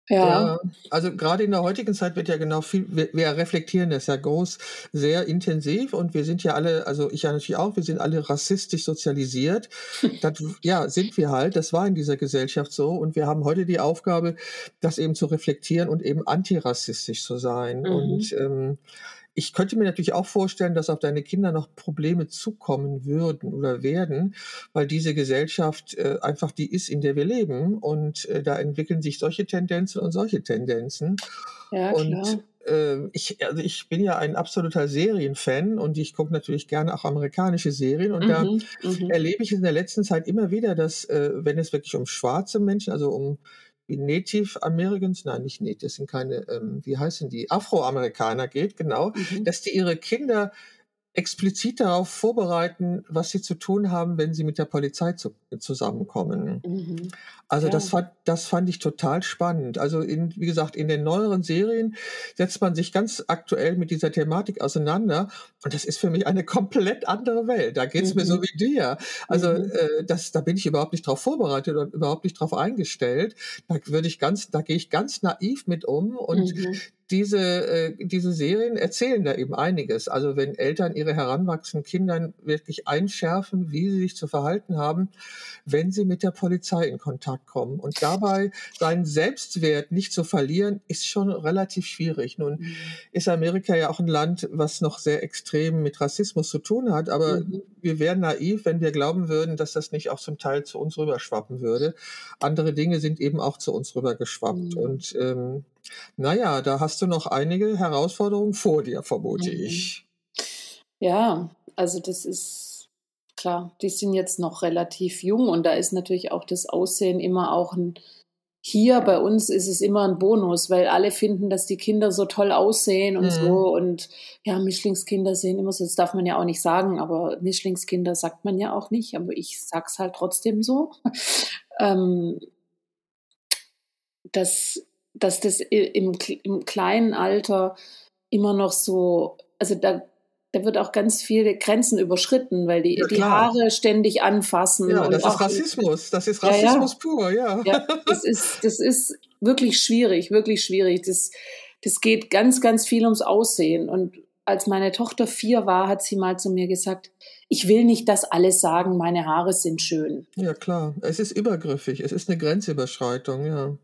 Ja. also gerade in der heutigen Zeit wird ja genau viel, wir, wir, reflektieren das ja groß, sehr intensiv und wir sind ja alle, also ich ja natürlich auch, wir sind alle rassistisch sozialisiert. das, ja, sind wir halt, das war in dieser Gesellschaft so und wir haben heute die Aufgabe, das eben zu reflektieren und eben antirassistisch zu sein. Mhm. Und ähm, ich könnte mir natürlich auch vorstellen, dass auf deine Kinder noch Probleme zukommen würden oder werden, weil diese Gesellschaft äh, einfach die ist, in der wir leben. Und äh, da entwickeln sich solche Tendenzen und solche Tendenzen. Ja, und klar. Äh, ich, also ich bin ja ein absoluter Serienfan und ich gucke natürlich gerne auch amerikanische Serien. Und mhm, da mhm. erlebe ich in der letzten Zeit immer wieder, dass, äh, wenn es wirklich um schwarze Menschen, also um Native Americans, nein, nicht Native, das sind keine, ähm, wie heißen die, Afroamerikaner geht, genau, mhm. dass die ihre Kinder explizit darauf vorbereiten, was sie zu tun haben, wenn sie mit der Polizei zu, zusammenkommen. Mhm. Also ja. das, fand, das fand ich total spannend. Also in, wie gesagt, in den neueren Serien setzt man sich ganz aktuell mit dieser Thematik auseinander und das ist für mich eine komplett andere Welt. Da geht's mhm. mir so mhm. wie dir. Also mhm. äh, das, da bin ich überhaupt nicht drauf vorbereitet und überhaupt nicht drauf eingestellt. Da würde ich ganz, da gehe ich ganz naiv mit um und mhm diese, äh, diese Serien erzählen da eben einiges. Also wenn Eltern ihre heranwachsenden Kindern wirklich einschärfen, wie sie sich zu verhalten haben, wenn sie mit der Polizei in Kontakt kommen. Und dabei seinen Selbstwert nicht zu verlieren, ist schon relativ schwierig. Nun mhm. ist Amerika ja auch ein Land, was noch sehr extrem mit Rassismus zu tun hat, aber mhm. Wir wären naiv, wenn wir glauben würden, dass das nicht auch zum Teil zu uns rüberschwappen würde. Andere Dinge sind eben auch zu uns rübergeschwappt. Mhm. Und ähm, naja, da hast du noch einige Herausforderungen vor dir, vermute mhm. ich. Ja, also das ist klar, die sind jetzt noch relativ jung und da ist natürlich auch das Aussehen immer auch ein, hier bei uns ist es immer ein Bonus, weil alle finden, dass die Kinder so toll aussehen und mhm. so und ja, Mischlingskinder sehen immer so, das darf man ja auch nicht sagen, aber Mischlingskinder sagt man ja auch nicht, aber ich sag's halt trotzdem so. ähm, dass dass das im, im kleinen Alter immer noch so, also da, da wird auch ganz viele Grenzen überschritten, weil die, ja, die Haare ständig anfassen. Ja, das ist Rassismus. Das ist Rassismus ja, pur, ja. ja. das, ist, das ist wirklich schwierig, wirklich schwierig. Das, das geht ganz, ganz viel ums Aussehen. Und als meine Tochter vier war, hat sie mal zu mir gesagt, ich will nicht, dass alle sagen, meine Haare sind schön. Ja, klar. Es ist übergriffig. Es ist eine Grenzüberschreitung, ja.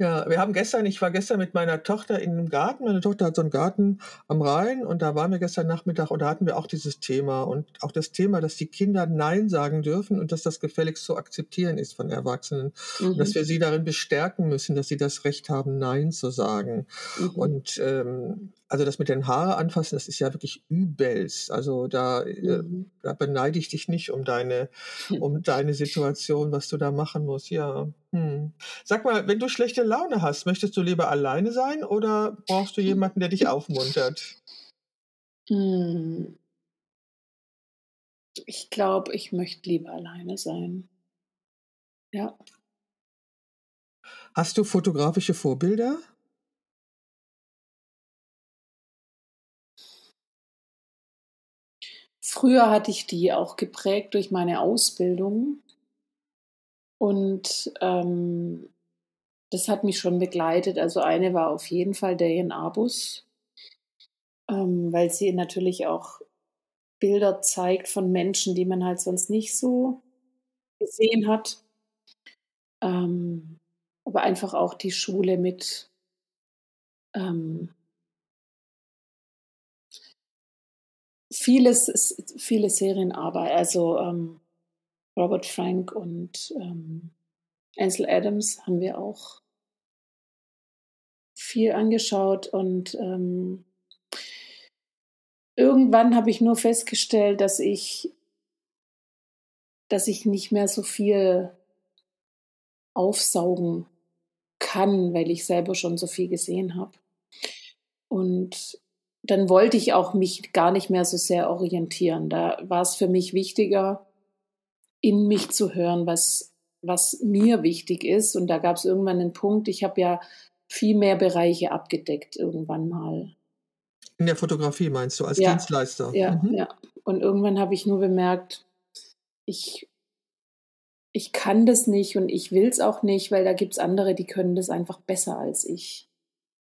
Ja, wir haben gestern, ich war gestern mit meiner Tochter in einem Garten. Meine Tochter hat so einen Garten am Rhein und da waren wir gestern Nachmittag und da hatten wir auch dieses Thema und auch das Thema, dass die Kinder Nein sagen dürfen und dass das gefälligst zu akzeptieren ist von Erwachsenen mhm. und dass mhm. wir sie darin bestärken müssen, dass sie das Recht haben, Nein zu sagen. Mhm. Und ähm, also das mit den Haare anfassen, das ist ja wirklich übelst. Also da, äh, Mhm. da beneide ich dich nicht um deine, um deine Situation, was du da machen musst. Ja. Hm. Sag mal, wenn du schlechte Laune hast, möchtest du lieber alleine sein oder brauchst du jemanden, der dich aufmuntert? Hm. Ich glaube, ich möchte lieber alleine sein. Ja. Hast du fotografische Vorbilder? Früher hatte ich die auch geprägt durch meine Ausbildung. Und ähm, das hat mich schon begleitet. Also eine war auf jeden Fall Diane Arbus, ähm, weil sie natürlich auch Bilder zeigt von Menschen, die man halt sonst nicht so gesehen hat. Ähm, aber einfach auch die Schule mit ähm, vieles, viele Serienarbeit, also ähm, Robert Frank und ähm, Ansel Adams haben wir auch viel angeschaut und ähm, irgendwann habe ich nur festgestellt, dass ich, dass ich nicht mehr so viel aufsaugen kann, weil ich selber schon so viel gesehen habe. Und dann wollte ich auch mich gar nicht mehr so sehr orientieren. Da war es für mich wichtiger, in mich zu hören, was, was mir wichtig ist. Und da gab es irgendwann einen Punkt, ich habe ja viel mehr Bereiche abgedeckt irgendwann mal. In der Fotografie meinst du, als Ja. Dienstleister? Ja, Mhm. ja. Und irgendwann habe ich nur bemerkt, ich, ich kann das nicht und ich will es auch nicht, weil da gibt es andere, die können das einfach besser als ich.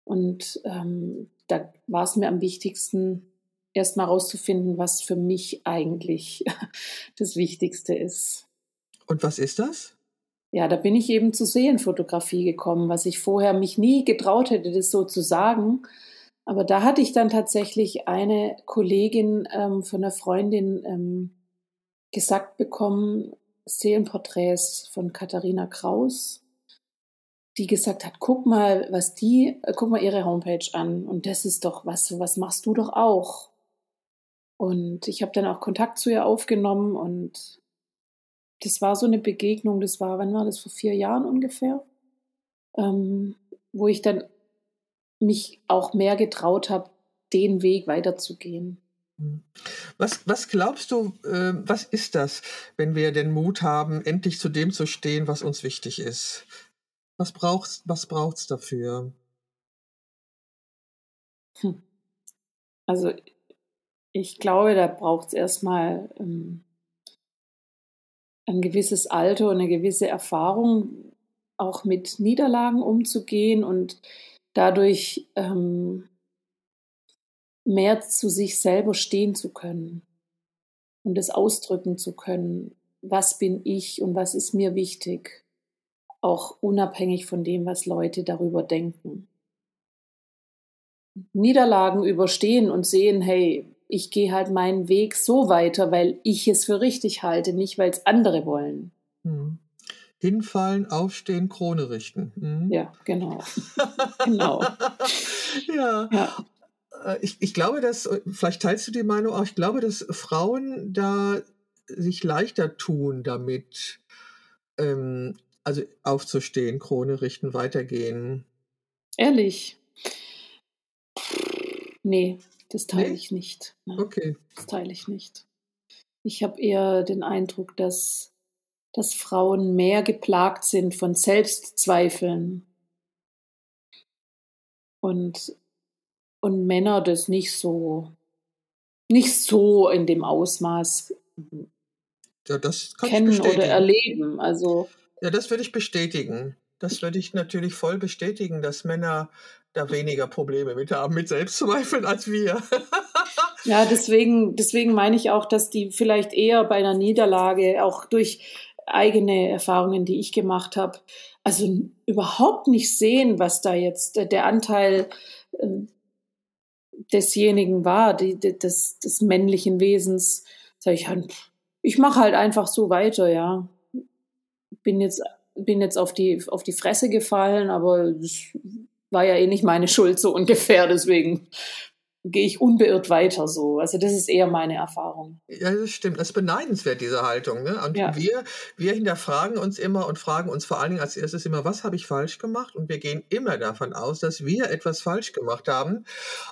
Und ähm, da war es mir am wichtigsten, erst mal rauszufinden, was für mich eigentlich das Wichtigste ist. Und was ist das? Ja, da bin ich eben zur Serienfotografie gekommen, was ich vorher mich nie getraut hätte, das so zu sagen. Aber da hatte ich dann tatsächlich eine Kollegin ähm, von einer Freundin ähm, gesagt bekommen, Seelenporträts von Katharina Kraus, die gesagt hat, guck mal, was die, äh, guck mal ihre Homepage an und das ist doch was, was machst du doch auch. Und ich habe dann auch Kontakt zu ihr aufgenommen und das war so eine Begegnung, das war, wann war das, vor vier Jahren ungefähr, ähm, wo ich dann mich auch mehr getraut habe, den Weg weiterzugehen. Hm. Was, was glaubst du, äh, was ist das, wenn wir den Mut haben, endlich zu dem zu stehen, was uns wichtig ist? Was braucht's, was braucht's dafür? Hm. Also ich glaube, da braucht es erstmal ähm, ein gewisses Alter und eine gewisse Erfahrung, auch mit Niederlagen umzugehen und dadurch ähm, mehr zu sich selber stehen zu können und es ausdrücken zu können, was bin ich und was ist mir wichtig, auch unabhängig von dem, was Leute darüber denken. Niederlagen überstehen und sehen, hey, ich gehe halt meinen Weg so weiter, weil ich es für richtig halte, nicht weil es andere wollen. Hm. Hinfallen, aufstehen, Krone richten. Hm? Ja, genau. genau. ja. Ja. Äh, Ich, ich glaube, dass, äh, vielleicht teilst du die Meinung auch, ich glaube, dass Frauen da sich leichter tun damit, ähm, also aufzustehen, Krone richten, weitergehen. Ehrlich. Nee, das teile Nee? ich nicht. Nein, Okay. das teile ich nicht. Ich habe eher den Eindruck, dass, dass Frauen mehr geplagt sind von Selbstzweifeln und, und Männer das nicht so, nicht so in dem Ausmaß Ja, kennen oder erleben. Also Ja, das würde ich bestätigen. Das würde ich natürlich voll bestätigen, dass Männer da weniger Probleme mit haben, mit Selbstzweifeln als wir. Ja, deswegen, deswegen meine ich auch, dass die vielleicht eher bei einer Niederlage, auch durch eigene Erfahrungen, die ich gemacht habe, also überhaupt nicht sehen, was da jetzt äh, der Anteil äh, desjenigen war, die, des, des männlichen Wesens. Sag ich, pff, ich mache halt einfach so weiter, ja. Bin jetzt, bin jetzt auf die, auf die Fresse gefallen, aber das war ja eh nicht meine Schuld so ungefähr, deswegen gehe ich unbeirrt weiter so. Also das ist eher meine Erfahrung. Ja, das stimmt. Das ist beneidenswert, diese Haltung. Ne? Und ja. wir, wir hinterfragen uns immer und fragen uns vor allen Dingen als erstes immer, was habe ich falsch gemacht? Und wir gehen immer davon aus, dass wir etwas falsch gemacht haben,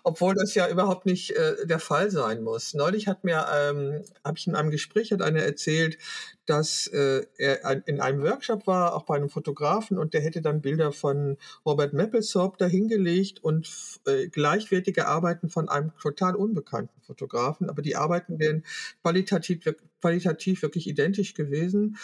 obwohl das ja überhaupt nicht äh, der Fall sein muss. Neulich hat mir, ähm, habe ich in einem Gespräch, hat einer erzählt, dass äh, er in einem Workshop war, auch bei einem Fotografen, und der hätte dann Bilder von Robert Mapplethorpe dahingelegt und äh, gleichwertige Arbeiten von einem total unbekannten Fotografen, aber die Arbeiten wären qualitativ, qualitativ wirklich identisch gewesen.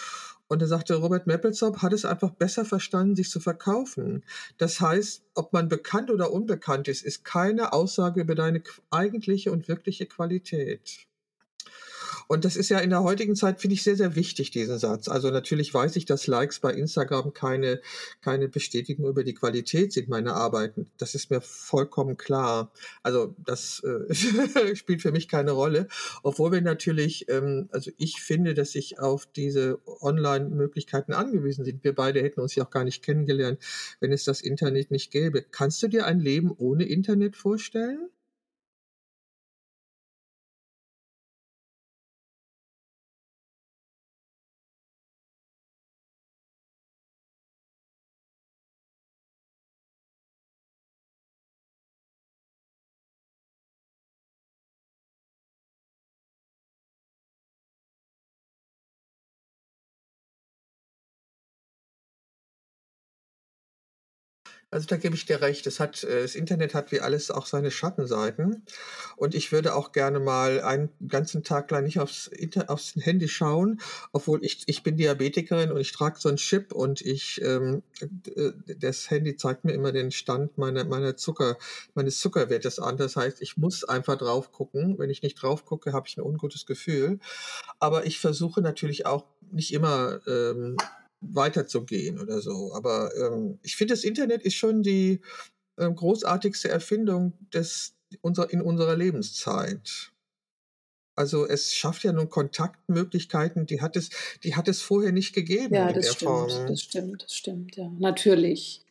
Und er sagte, Robert Mapplethorpe hat es einfach besser verstanden, sich zu verkaufen. Das heißt, ob man bekannt oder unbekannt ist, ist keine Aussage über deine eigentliche und wirkliche Qualität. Und das ist ja in der heutigen Zeit, finde ich, sehr, sehr wichtig, diesen Satz. Also natürlich weiß ich, dass Likes bei Instagram keine, keine Bestätigung über die Qualität sind meiner Arbeiten. Das ist mir vollkommen klar. Also das äh, spielt für mich keine Rolle. Obwohl wir natürlich, ähm, also ich finde, dass ich auf diese Online-Möglichkeiten angewiesen sind. Wir beide hätten uns ja auch gar nicht kennengelernt, wenn es das Internet nicht gäbe. Kannst du dir ein Leben ohne Internet vorstellen? Also da gebe ich dir recht. Es hat, äh, das Internet hat wie alles auch seine Schattenseiten. Und ich würde auch gerne mal einen ganzen Tag lang nicht aufs, Inter aufs Handy schauen, obwohl ich, ich bin Diabetikerin und ich trage so einen Chip und ich, ähm, äh, das Handy zeigt mir immer den Stand meiner, meiner Zucker, meines Zuckerwertes an. Das heißt, ich muss einfach drauf gucken. Wenn ich nicht drauf gucke, habe ich ein ungutes Gefühl. Aber ich versuche natürlich auch nicht immer, ähm, weiterzugehen oder so. Aber ähm, ich finde, das Internet ist schon die äh, großartigste Erfindung des, unser, in unserer Lebenszeit. Also es schafft ja nun Kontaktmöglichkeiten, die hat es, die hat es vorher nicht gegeben. Ja, das stimmt, Form. das stimmt, das stimmt, ja. Natürlich.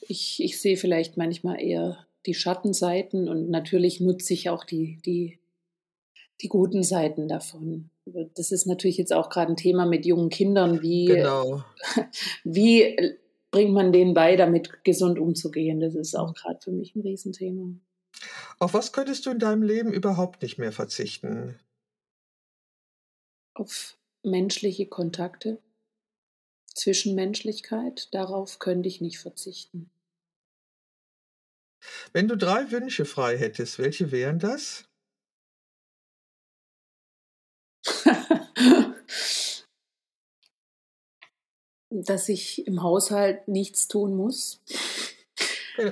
Ich, ich sehe vielleicht manchmal eher die Schattenseiten und natürlich nutze ich auch die, die, die guten Seiten davon das ist natürlich jetzt auch gerade ein Thema mit jungen Kindern, wie, genau. wie bringt man denen bei, damit gesund umzugehen? Das ist auch gerade für mich ein Riesenthema. Auf was könntest du in deinem Leben überhaupt nicht mehr verzichten? Auf menschliche Kontakte, Zwischenmenschlichkeit, darauf könnte ich nicht verzichten. Wenn du drei Wünsche frei hättest, welche wären das? dass ich im Haushalt nichts tun muss.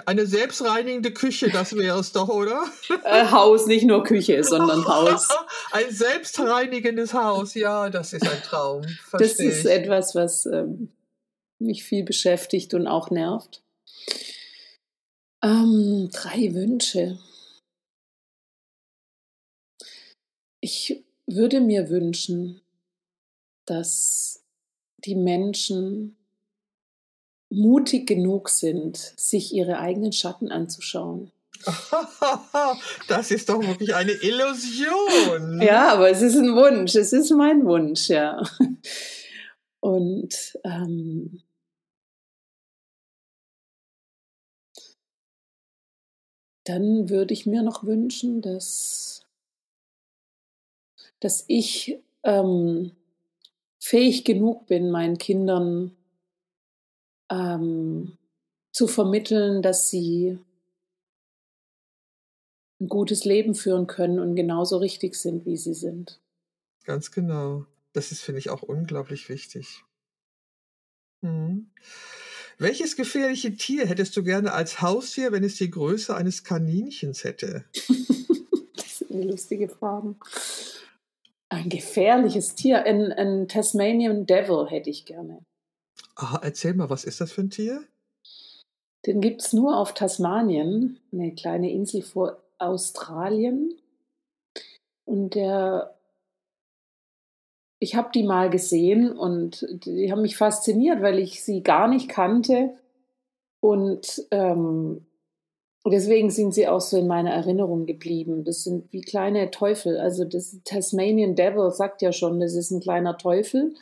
Eine selbstreinigende Küche, das wäre es doch, oder? Äh, Haus, nicht nur Küche, sondern Haus. ein selbstreinigendes Haus, ja, das ist ein Traum. das ist ich. etwas, was ähm, mich viel beschäftigt und auch nervt. Ähm, drei Wünsche. Ich würde mir wünschen, dass die Menschen mutig genug sind, sich ihre eigenen Schatten anzuschauen. Das ist doch wirklich eine Illusion. Ja, aber es ist ein Wunsch. Es ist mein Wunsch, ja. Und ähm, dann würde ich mir noch wünschen, dass, dass ich ähm, fähig genug bin, meinen Kindern ähm, zu vermitteln, dass sie ein gutes Leben führen können und genauso richtig sind, wie sie sind. Ganz genau. Das ist, finde ich, auch unglaublich wichtig. Mhm. Welches gefährliche Tier hättest du gerne als Haustier, wenn es die Größe eines Kaninchens hätte? das sind lustige Fragen. Ein gefährliches Tier. Ein, ein Tasmanian Devil hätte ich gerne. Aha, erzähl mal, was ist das für ein Tier? Den gibt es nur auf Tasmanien, eine kleine Insel vor Australien. Und der, ich habe die mal gesehen und die haben mich fasziniert, weil ich sie gar nicht kannte. Und ähm, deswegen sind sie auch so in meiner Erinnerung geblieben. Das sind wie kleine Teufel. Also das Tasmanian Devil sagt ja schon, das ist ein kleiner Teufel.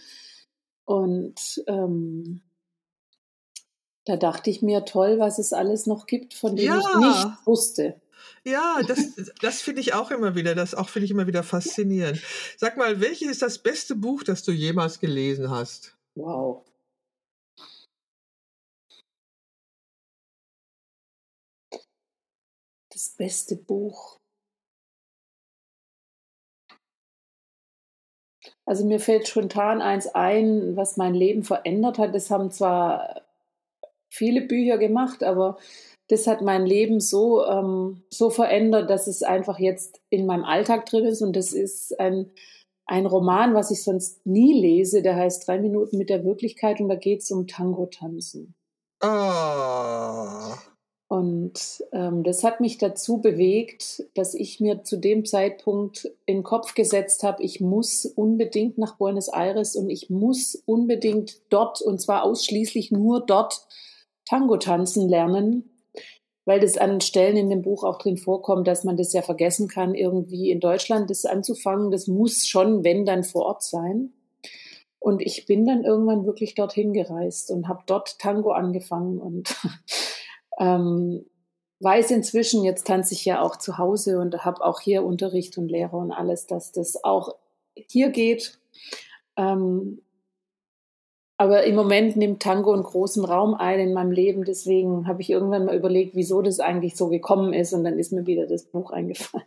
Und ähm, da dachte ich mir, toll, was es alles noch gibt, von dem ja. ich nicht wusste. Ja, das, das finde ich auch immer wieder, das auch finde ich immer wieder faszinierend. Sag mal, welches ist das beste Buch, das du jemals gelesen hast? Wow. Beste Buch. Also mir fällt spontan eins ein, was mein Leben verändert hat. Das haben zwar viele Bücher gemacht, aber das hat mein Leben so, ähm, so verändert, dass es einfach jetzt in meinem Alltag drin ist. Und das ist ein, ein Roman, was ich sonst nie lese. Der heißt Drei Minuten mit der Wirklichkeit und da geht es um Tango-Tanzen. Ah. Und ähm, das hat mich dazu bewegt, dass ich mir zu dem Zeitpunkt in den Kopf gesetzt habe, ich muss unbedingt nach Buenos Aires und ich muss unbedingt dort, und zwar ausschließlich nur dort, Tango tanzen lernen, weil das an Stellen in dem Buch auch drin vorkommt, dass man das ja vergessen kann, irgendwie in Deutschland das anzufangen. Das muss schon, wenn, dann vor Ort sein. Und ich bin dann irgendwann wirklich dorthin gereist und habe dort Tango angefangen und ähm, weiß inzwischen, jetzt tanze ich ja auch zu Hause und habe auch hier Unterricht und Lehre und alles, dass das auch hier geht. Ähm, aber im Moment nimmt Tango einen großen Raum ein in meinem Leben. Deswegen habe ich irgendwann mal überlegt, wieso das eigentlich so gekommen ist. Und dann ist mir wieder das Buch eingefallen.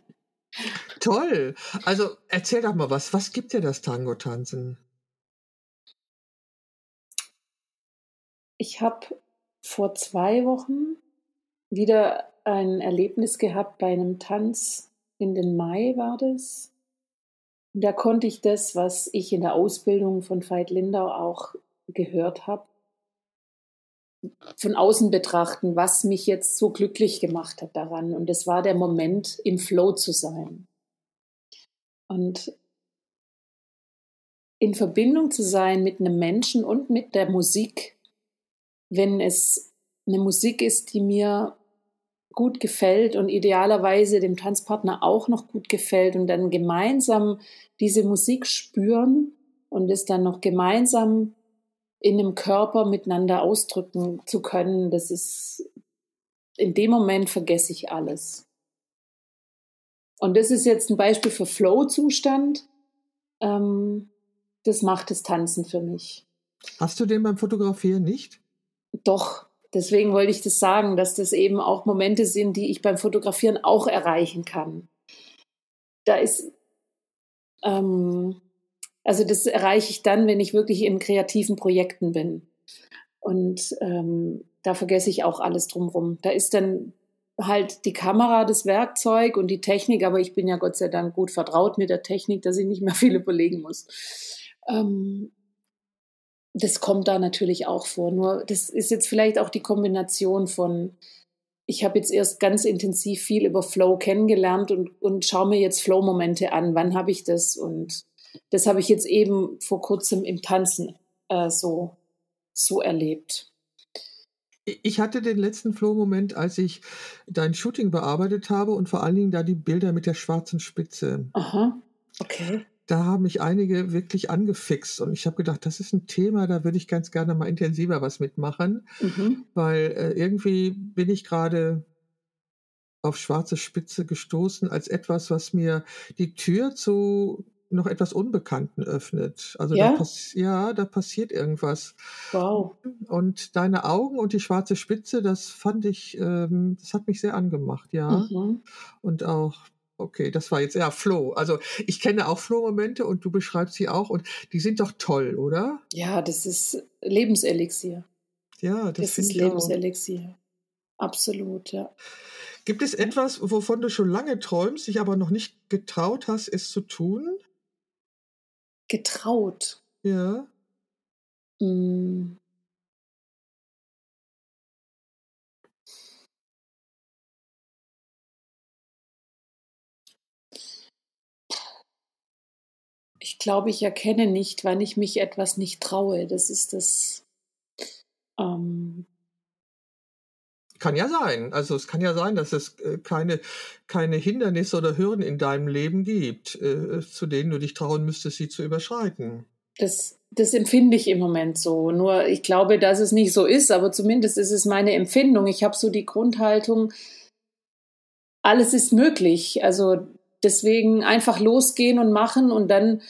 Toll. Also erzähl doch mal was. Was gibt dir das Tango-Tanzen? Ich habe vor zwei Wochen wieder ein Erlebnis gehabt bei einem Tanz. In den Mai war das. Und da konnte ich das, was ich in der Ausbildung von Veit Lindau auch gehört habe, von außen betrachten, was mich jetzt so glücklich gemacht hat daran. Und es war der Moment, im Flow zu sein. Und in Verbindung zu sein mit einem Menschen und mit der Musik, wenn es eine Musik ist, die mir gut gefällt und idealerweise dem Tanzpartner auch noch gut gefällt und dann gemeinsam diese Musik spüren und es dann noch gemeinsam in einem Körper miteinander ausdrücken zu können, das ist, in dem Moment vergesse ich alles. Und das ist jetzt ein Beispiel für Flow-Zustand. Ähm, das macht das Tanzen für mich. Hast du den beim Fotografieren nicht? Doch, deswegen wollte ich das sagen, dass das eben auch Momente sind, die ich beim Fotografieren auch erreichen kann. Da ist, ähm, also das erreiche ich dann, wenn ich wirklich in kreativen Projekten bin. Und ähm, da vergesse ich auch alles drumherum. Da ist dann halt die Kamera das Werkzeug und die Technik, aber ich bin ja Gott sei Dank gut vertraut mit der Technik, dass ich nicht mehr viel überlegen muss. Ähm, das kommt da natürlich auch vor. Nur das ist jetzt vielleicht auch die Kombination von, ich habe jetzt erst ganz intensiv viel über Flow kennengelernt und, und schaue mir jetzt Flow-Momente an. Wann habe ich das? Und das habe ich jetzt eben vor kurzem im Tanzen äh, so, so erlebt. Ich hatte den letzten Flow-Moment, als ich dein Shooting bearbeitet habe und vor allen Dingen da die Bilder mit der schwarzen Spitze. Aha, okay. Da haben mich einige wirklich angefixt und ich habe gedacht, das ist ein Thema, da würde ich ganz gerne mal intensiver was mitmachen, mhm. weil äh, irgendwie bin ich gerade auf schwarze Spitze gestoßen als etwas, was mir die Tür zu noch etwas Unbekannten öffnet. Also ja? Da ja, da passiert irgendwas. Wow. Und deine Augen und die schwarze Spitze, das fand ich, ähm, das hat mich sehr angemacht, ja. Mhm. Und auch, okay, das war jetzt ja Flow. Also ich kenne auch Flow-Momente und du beschreibst sie auch und die sind doch toll, oder? Ja, das ist Lebenselixier. Ja, das, das ist Lebenselixier. Absolut, ja. Gibt es etwas, wovon du schon lange träumst, dich aber noch nicht getraut hast, es zu tun? Getraut. Ja. Hm. Glaube, ich erkenne nicht, wann ich mich etwas nicht traue. Das ist das. Ähm, Kann ja sein. Also es kann ja sein, dass es äh, keine, keine Hindernisse oder Hürden in deinem Leben gibt, äh, zu denen du dich trauen müsstest, sie zu überschreiten. Das, das empfinde ich im Moment so. Nur ich glaube, dass es nicht so ist, aber zumindest ist es meine Empfindung. Ich habe so die Grundhaltung, alles ist möglich. Also deswegen einfach losgehen und machen und dann äh,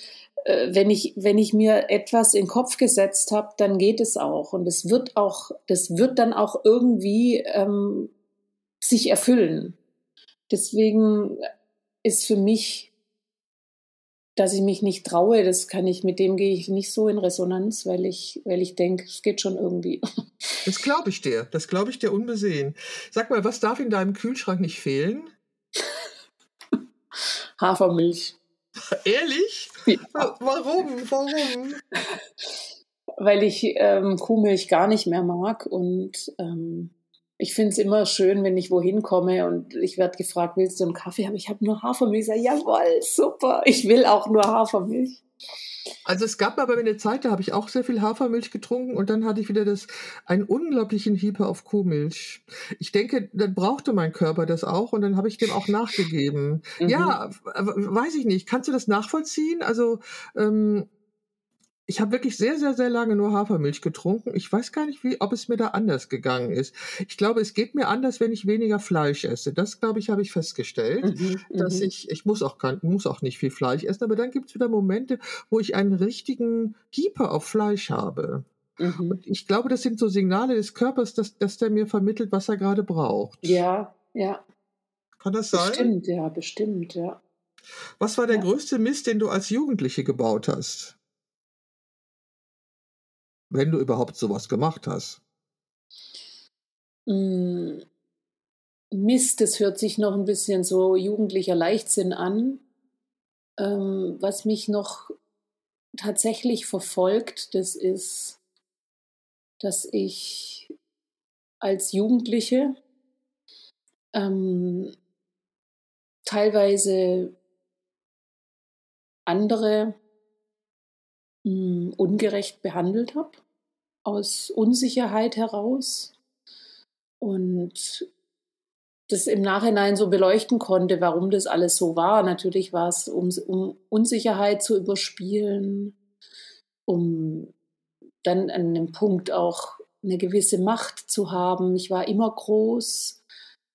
wenn ich, wenn ich mir etwas in den Kopf gesetzt habe, dann geht es auch. Und es wird auch, das wird dann auch irgendwie ähm, sich erfüllen. Deswegen ist für mich, dass ich mich nicht traue, das kann ich, mit dem gehe ich nicht so in Resonanz, weil ich, weil ich denke, es geht schon irgendwie. Das glaube ich dir, das glaube ich dir unbesehen. Sag mal, was darf in deinem Kühlschrank nicht fehlen? Hafermilch. Ehrlich? Ja. Warum? Warum? Weil ich ähm, Kuhmilch gar nicht mehr mag und ähm, ich finde es immer schön, wenn ich wohin komme und ich werde gefragt, willst du einen Kaffee haben? Ich habe nur Hafermilch. Ich sage, jawohl, super, ich will auch nur Hafermilch. Also es gab mir eine Zeit, da habe ich auch sehr viel Hafermilch getrunken und dann hatte ich wieder das, einen unglaublichen Hieper auf Kuhmilch. Ich denke, dann brauchte mein Körper das auch und dann habe ich dem auch nachgegeben. Mhm. Ja, weiß ich nicht. Kannst du das nachvollziehen? Also ähm, ich habe wirklich sehr, sehr, sehr lange nur Hafermilch getrunken. Ich weiß gar nicht, wie, ob es mir da anders gegangen ist. Ich glaube, es geht mir anders, wenn ich weniger Fleisch esse. Das, glaube ich, habe ich festgestellt, mhm, dass mhm. ich, ich muss auch, kein, muss auch nicht viel Fleisch essen, aber dann gibt es wieder Momente, wo ich einen richtigen Hieper auf Fleisch habe. Mhm. Und ich glaube, das sind so Signale des Körpers, dass, dass der mir vermittelt, was er gerade braucht. Ja, ja. Kann das sein? Bestimmt, ja, bestimmt, ja. Was war der ja. größte Mist, den du als Jugendliche gebaut hast? Wenn du überhaupt sowas gemacht hast? Hm, Mist, das hört sich noch ein bisschen so jugendlicher Leichtsinn an. Ähm, was mich noch tatsächlich verfolgt, das ist, dass ich als Jugendliche ähm, teilweise andere mh, hm, ungerecht behandelt habe, aus Unsicherheit heraus. Und das im Nachhinein so beleuchten konnte, warum das alles so war. Natürlich war es, um, um Unsicherheit zu überspielen, um dann an einem Punkt auch eine gewisse Macht zu haben. Ich war immer groß,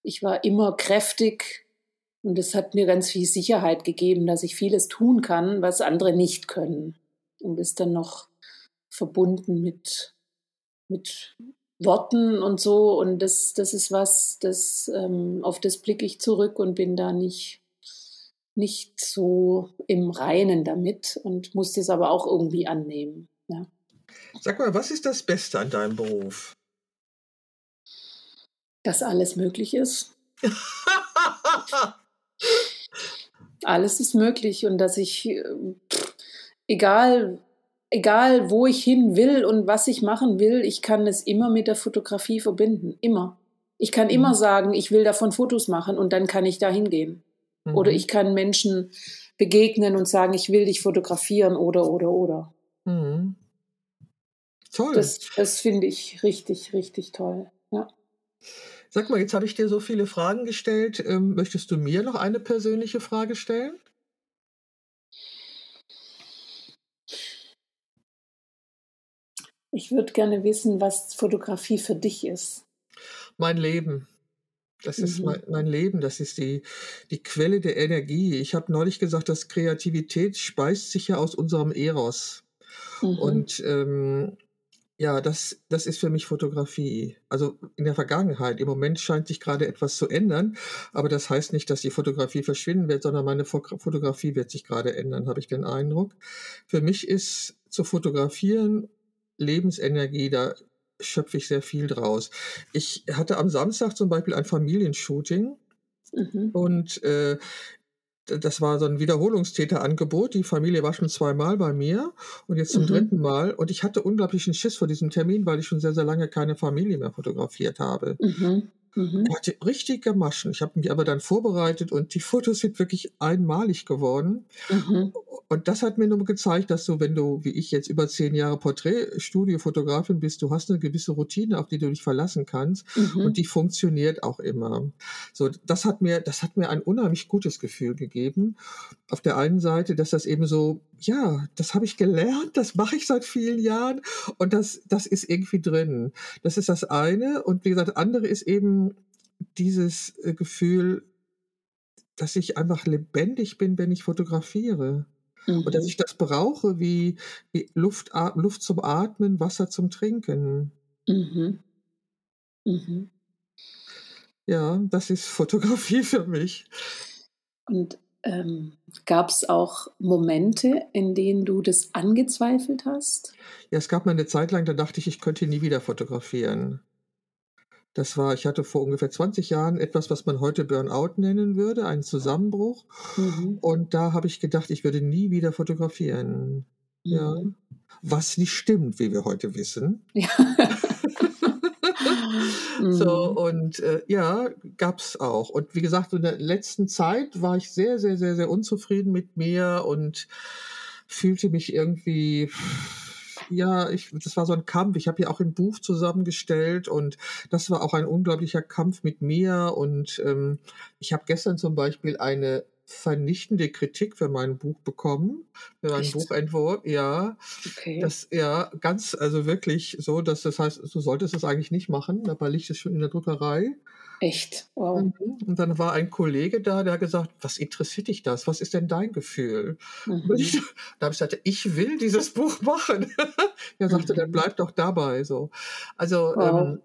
ich war immer kräftig und es hat mir ganz viel Sicherheit gegeben, dass ich vieles tun kann, was andere nicht können und ist dann noch verbunden mit, mit Worten und so. Und das, das ist was, das, ähm, auf das blicke ich zurück und bin da nicht, nicht so im Reinen damit und muss das aber auch irgendwie annehmen. Ja. Sag mal, was ist das Beste an deinem Beruf? Dass alles möglich ist. alles ist möglich und dass ich äh, egal, egal wo ich hin will und was ich machen will, ich kann es immer mit der Fotografie verbinden. Immer. Ich kann mhm. immer sagen, ich will davon Fotos machen und dann kann ich da hingehen. Mhm. Oder ich kann Menschen begegnen und sagen, ich will dich fotografieren oder, oder, oder. Mhm. Toll. Das, das finde ich richtig, richtig toll. Ja. Sag mal, jetzt habe ich dir so viele Fragen gestellt. Ähm, möchtest du mir noch eine persönliche Frage stellen? Ich würde gerne wissen, was Fotografie für dich ist. Mein Leben. Das mhm. ist mein, mein, Leben, das ist die, die Quelle der Energie. Ich habe neulich gesagt, dass Kreativität speist sich ja aus unserem Eros. Mhm. Und ähm, ja, das, das ist für mich Fotografie. Also in der Vergangenheit. Im Moment scheint sich gerade etwas zu ändern, aber das heißt nicht, dass die Fotografie verschwinden wird, sondern meine Fotografie wird sich gerade ändern, habe ich den Eindruck. Für mich ist zu fotografieren Lebensenergie, da schöpfe ich sehr viel draus. Ich hatte am Samstag zum Beispiel ein Familienshooting mhm. und äh, das war so ein Wiederholungstäterangebot. Die Familie war schon zweimal bei mir und jetzt zum mhm. dritten Mal. Und ich hatte unglaublichen Schiss vor diesem Termin, weil ich schon sehr, sehr lange keine Familie mehr fotografiert habe. Mhm. Mhm. Hatte richtige Maschen. Ich habe mich aber dann vorbereitet und die Fotos sind wirklich einmalig geworden. Mhm. Und das hat mir nur gezeigt, dass du, wenn du, wie ich jetzt über zehn Jahre Porträtstudiofotografin bist, du hast eine gewisse Routine, auf die du dich verlassen kannst. Mhm. Und die funktioniert auch immer. So, das hat mir, das hat mir ein unheimlich gutes Gefühl gegeben. Auf der einen Seite, dass das eben so, ja, das habe ich gelernt, das mache ich seit vielen Jahren und das, das ist irgendwie drin. Das ist das eine. Und wie gesagt, andere ist eben dieses äh, Gefühl, dass ich einfach lebendig bin, wenn ich fotografiere. Mhm. Und dass mhm. ich das brauche wie, wie Luft, Luft zum Atmen, Wasser zum Trinken. Mhm. Mhm. Ja, das ist Fotografie für mich. Und ähm, gab es auch Momente, in denen du das angezweifelt hast? Ja, es gab mal eine Zeit lang, da dachte ich, ich könnte nie wieder fotografieren. Das war, ich hatte vor ungefähr 20 Jahren etwas, was man heute Burnout nennen würde, einen Zusammenbruch. Mhm. Und da habe ich gedacht, ich würde nie wieder fotografieren. Mhm. Ja. Was nicht stimmt, wie wir heute wissen. Ja. so, mhm. und äh, ja, gab es auch. Und wie gesagt, in der letzten Zeit war ich sehr, sehr, sehr, sehr unzufrieden mit mir und fühlte mich irgendwie ja, ich, das war so ein Kampf. Ich habe ja auch ein Buch zusammengestellt und das war auch ein unglaublicher Kampf mit mir. Und ähm, ich habe gestern zum Beispiel eine vernichtende Kritik für mein Buch bekommen, für meinen Echt? Buchentwurf. Ja, okay. das ja ganz, also wirklich so, dass das heißt, du solltest es eigentlich nicht machen. Dabei liegt es schon in der Druckerei. Echt? Wow. Mhm. Und dann war ein Kollege da, der hat gesagt, was interessiert dich das? Was ist denn dein Gefühl? Mhm. Ich, da habe ich gesagt, ich will dieses Buch machen. er sagte, mhm. dann bleib doch dabei. So. Also wow. ähm,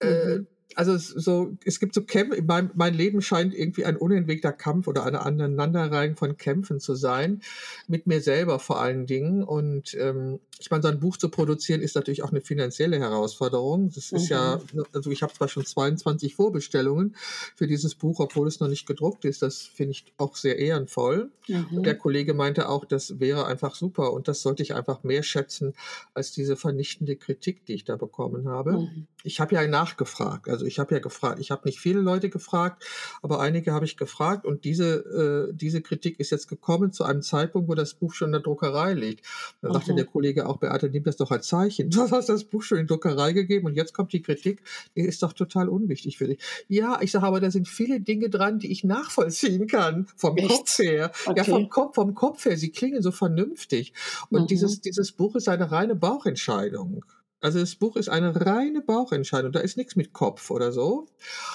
äh, mhm also so, es gibt so Kämpfe, mein, mein Leben scheint irgendwie ein unentwegter Kampf oder eine Aneinanderreihung von Kämpfen zu sein, mit mir selber vor allen Dingen. Und ähm, ich meine, so ein Buch zu produzieren ist natürlich auch eine finanzielle Herausforderung. Das ist mhm. ja, also ich habe zwar schon 22 Vorbestellungen für dieses Buch, obwohl es noch nicht gedruckt ist. Das finde ich auch sehr ehrenvoll. Mhm. der Kollege meinte auch, das wäre einfach super und das sollte ich einfach mehr schätzen als diese vernichtende Kritik, die ich da bekommen habe. Mhm. Ich habe ja nachgefragt. Also also ich habe ja gefragt, ich habe nicht viele Leute gefragt, aber einige habe ich gefragt und diese, äh, diese Kritik ist jetzt gekommen zu einem Zeitpunkt, wo das Buch schon in der Druckerei liegt. Da mhm. sagte der Kollege auch, Beate, nimm das doch als Zeichen. Du hast das Buch schon in die Druckerei gegeben und jetzt kommt die Kritik, die ist doch total unwichtig für dich. Ja, ich sage aber, da sind viele Dinge dran, die ich nachvollziehen kann, vom Echt? Kopf her. Okay. Ja, vom Kopf, vom Kopf her. Sie klingen so vernünftig. Und mhm. dieses, dieses Buch ist eine reine Bauchentscheidung. Also das Buch ist eine reine Bauchentscheidung, da ist nichts mit Kopf oder so.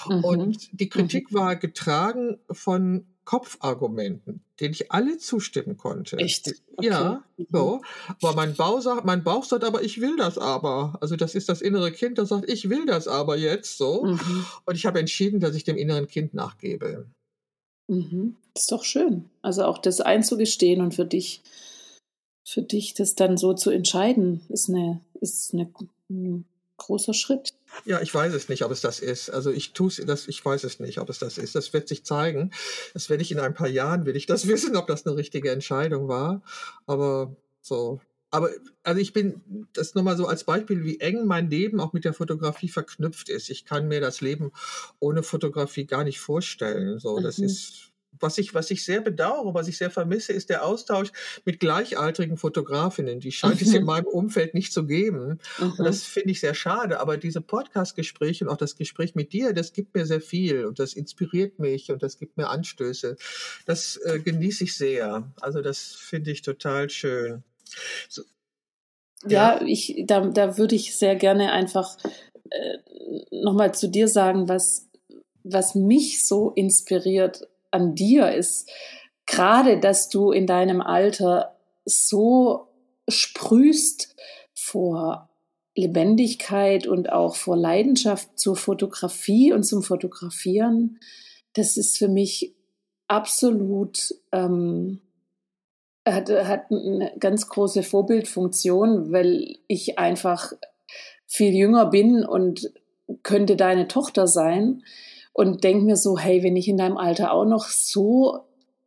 Mhm. Und die Kritik mhm. war getragen von Kopfargumenten, denen ich alle zustimmen konnte. Echt? Okay. Ja, mhm. so. Aber mein Bauch, sagt, mein Bauch sagt aber, ich will das aber. Also das ist das innere Kind, das sagt, ich will das aber jetzt so. Mhm. Und ich habe entschieden, dass ich dem inneren Kind nachgebe. Mhm. Das ist doch schön. Also auch das einzugestehen und für dich für dich das dann so zu entscheiden, ist, eine, ist eine, ein großer Schritt. Ja, ich weiß es nicht, ob es das ist. Also ich tue es, ich weiß es nicht, ob es das ist. Das wird sich zeigen. Das werde ich in ein paar Jahren, will ich das wissen, ob das eine richtige Entscheidung war. Aber so. Aber also ich bin, das nochmal so als Beispiel, wie eng mein Leben auch mit der Fotografie verknüpft ist. Ich kann mir das Leben ohne Fotografie gar nicht vorstellen. So, das mhm. ist was ich, was ich sehr bedauere, was ich sehr vermisse, ist der Austausch mit gleichaltrigen Fotografinnen. Die scheint es in meinem Umfeld nicht zu geben. Und das finde ich sehr schade. Aber diese Podcast-Gespräche und auch das Gespräch mit dir, das gibt mir sehr viel und das inspiriert mich und das gibt mir Anstöße. Das äh, genieße ich sehr. Also das finde ich total schön. So, ja, ja, ich, da, da würde ich sehr gerne einfach äh, nochmal zu dir sagen, was, was mich so inspiriert an dir ist gerade, dass du in deinem Alter so sprühst vor Lebendigkeit und auch vor Leidenschaft zur Fotografie und zum Fotografieren. Das ist für mich absolut, ähm, hat, hat eine ganz große Vorbildfunktion, weil ich einfach viel jünger bin und könnte deine Tochter sein und denke mir so, hey, wenn ich in deinem Alter auch noch so,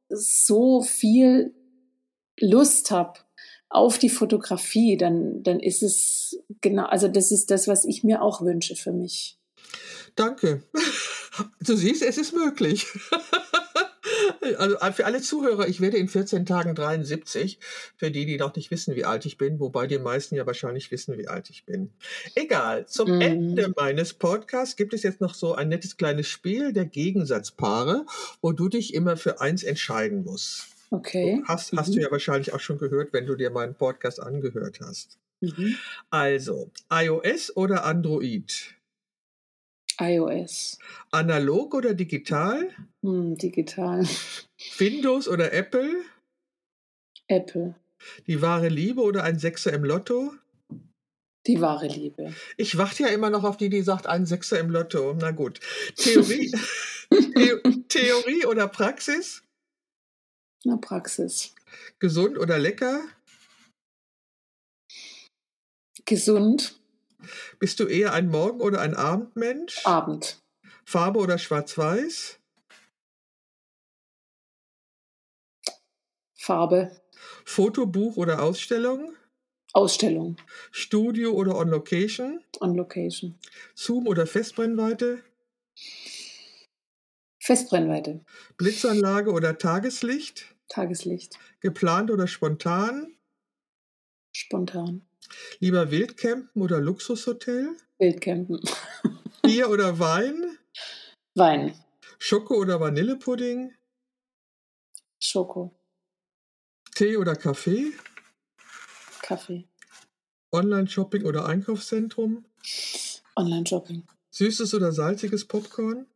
so viel Lust habe auf die Fotografie, dann, dann ist es genau, also das ist das, was ich mir auch wünsche für mich. Danke. Du siehst, es ist möglich. Also äh, für alle Zuhörer, ich werde in 14 Tagen 73. Für die, die noch nicht wissen, wie alt ich bin, wobei die meisten ja wahrscheinlich wissen, wie alt ich bin. Egal. Zum mm. Ende meines Podcasts gibt es jetzt noch so ein nettes kleines Spiel der Gegensatzpaare, wo du dich immer für eins entscheiden musst. Okay. Hast, hast mhm. du ja wahrscheinlich auch schon gehört, wenn du dir meinen Podcast angehört hast. Mhm. Also, iOS oder Android? iOS. Analog oder digital? Hm, digital. Windows oder Apple? Apple. Die wahre Liebe oder ein Sechser im Lotto? Die wahre Liebe. Ich warte ja immer noch auf die, die sagt, ein Sechser im Lotto. Na gut. Theorie, Theorie oder Praxis? Na, Praxis. Gesund oder lecker? Gesund. Bist du eher ein Morgen- oder ein Abendmensch? Abend. Farbe oder Schwarz-Weiß? Farbe. Fotobuch oder Ausstellung? Ausstellung. Studio oder On Location? On Location. Zoom oder Festbrennweite? Festbrennweite. Blitzanlage oder Tageslicht? Tageslicht. Geplant oder spontan? Spontan. Lieber Wildcampen oder Luxushotel? Wildcampen. Bier oder Wein? Wein. Schoko oder Vanillepudding? Schoko. Tee oder Kaffee? Kaffee. Online-Shopping oder Einkaufszentrum? Online-Shopping. Süßes oder salziges Popcorn?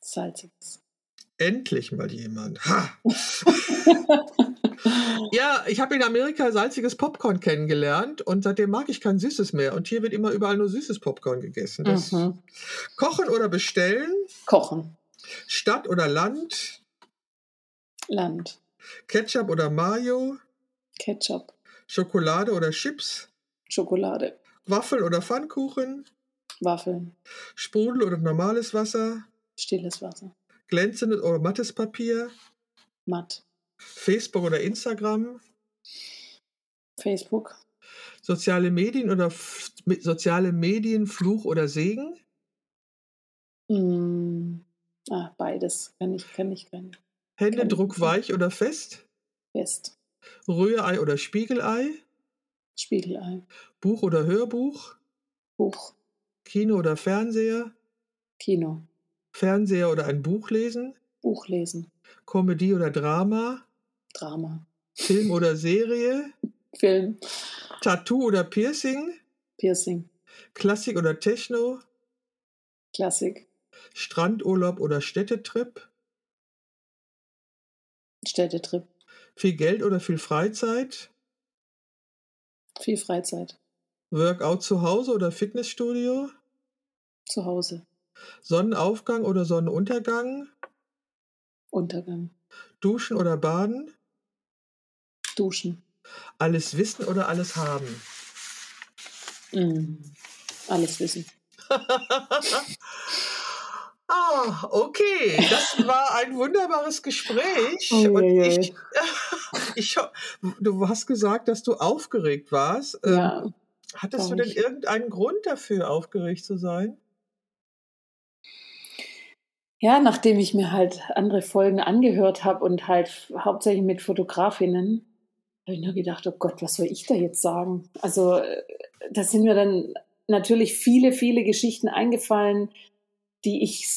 Salziges. Endlich mal jemand. Ha! ja, ich habe in Amerika salziges Popcorn kennengelernt und seitdem mag ich kein Süßes mehr. Und hier wird immer überall nur süßes Popcorn gegessen. Mhm. Kochen oder bestellen? Kochen. Stadt oder Land? Land. Ketchup oder Mayo? Ketchup. Schokolade oder Chips? Schokolade. Waffel oder Pfannkuchen? Waffeln. Sprudel oder normales Wasser? Stilles Wasser. Glänzendes oder mattes Papier? Matt. Facebook oder Instagram? Facebook. Soziale Medien oder soziale Medien, Fluch oder Segen? Mm, ah, beides. Kann ich, kann ich, kann. Händedruck kann weich oder fest? Fest. Rührei oder Spiegelei? Spiegelei. Buch oder Hörbuch? Buch. Kino oder Fernseher? Kino. Fernseher oder ein Buch lesen? Buch lesen. Komödie oder Drama? Drama. Film oder Serie? Film. Tattoo oder Piercing? Piercing. Klassik oder Techno? Klassik. Strandurlaub oder Städtetrip? Städtetrip. Viel Geld oder viel Freizeit? Viel Freizeit. Workout zu Hause oder Fitnessstudio? Zu Hause. Sonnenaufgang oder Sonnenuntergang? Untergang. Duschen oder baden? Duschen. Alles wissen oder alles haben? Mm, alles wissen. ah, okay. Das war ein wunderbares Gespräch. Oh, Und. Ich, ich, du hast gesagt, dass du aufgeregt warst. Ähm, ja. Hattest du denn irgendeinen Grund dafür, aufgeregt zu sein? Ja, nachdem ich mir halt andere Folgen angehört habe und halt hauptsächlich mit Fotografinnen, habe ich nur gedacht, oh Gott, was soll ich da jetzt sagen? Also äh, da sind mir dann natürlich viele, viele Geschichten eingefallen, die ich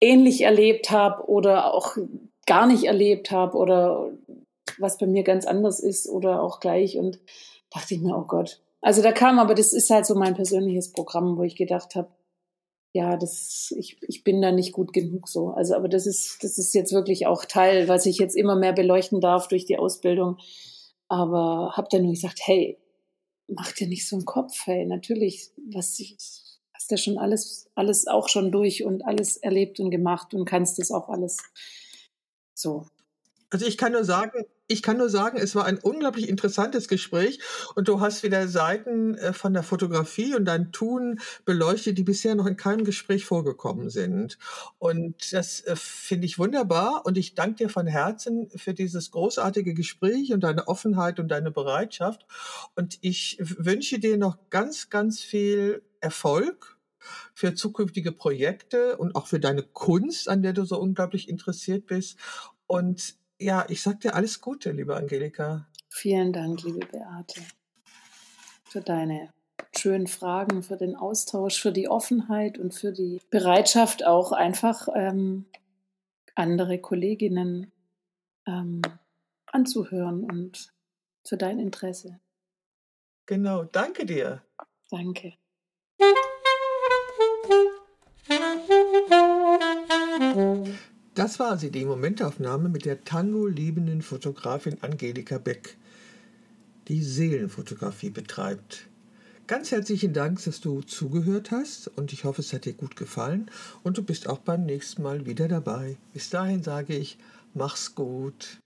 ähnlich erlebt habe oder auch gar nicht erlebt habe oder was bei mir ganz anders ist oder auch gleich und dachte ich mir, oh Gott. Also da kam aber, das ist halt so mein persönliches Programm, wo ich gedacht habe, ja, das, ich, ich bin da nicht gut genug so. Also, aber das ist, das ist jetzt wirklich auch Teil, was ich jetzt immer mehr beleuchten darf durch die Ausbildung. Aber habe dann nur gesagt, hey, mach dir nicht so einen Kopf, hey, natürlich, was ich, hast ja schon alles, alles auch schon durch und alles erlebt und gemacht und kannst das auch alles so. Also ich kann nur sagen, ich kann nur sagen, es war ein unglaublich interessantes Gespräch und du hast wieder Seiten äh, von der Fotografie und dein Tun beleuchtet, die bisher noch in keinem Gespräch vorgekommen sind. Und das äh, finde ich wunderbar und ich danke dir von Herzen für dieses großartige Gespräch und deine Offenheit und deine Bereitschaft. Und ich wünsche dir noch ganz, ganz viel Erfolg für zukünftige Projekte und auch für deine Kunst, an der du so unglaublich interessiert bist. Und ja, ich sag dir alles Gute, liebe Angelika. Vielen Dank, liebe Beate, für deine schönen Fragen, für den Austausch, für die Offenheit und für die Bereitschaft, auch einfach ähm, andere Kolleginnen ähm, anzuhören und für dein Interesse. Genau, danke dir. Danke. Das war sie, die Momentaufnahme mit der Tango-liebenden Fotografin Angelika Beck, die Seelenfotografie betreibt. Ganz herzlichen Dank, dass du zugehört hast und ich hoffe, es hat dir gut gefallen und du bist auch beim nächsten Mal wieder dabei. Bis dahin sage ich, mach's gut.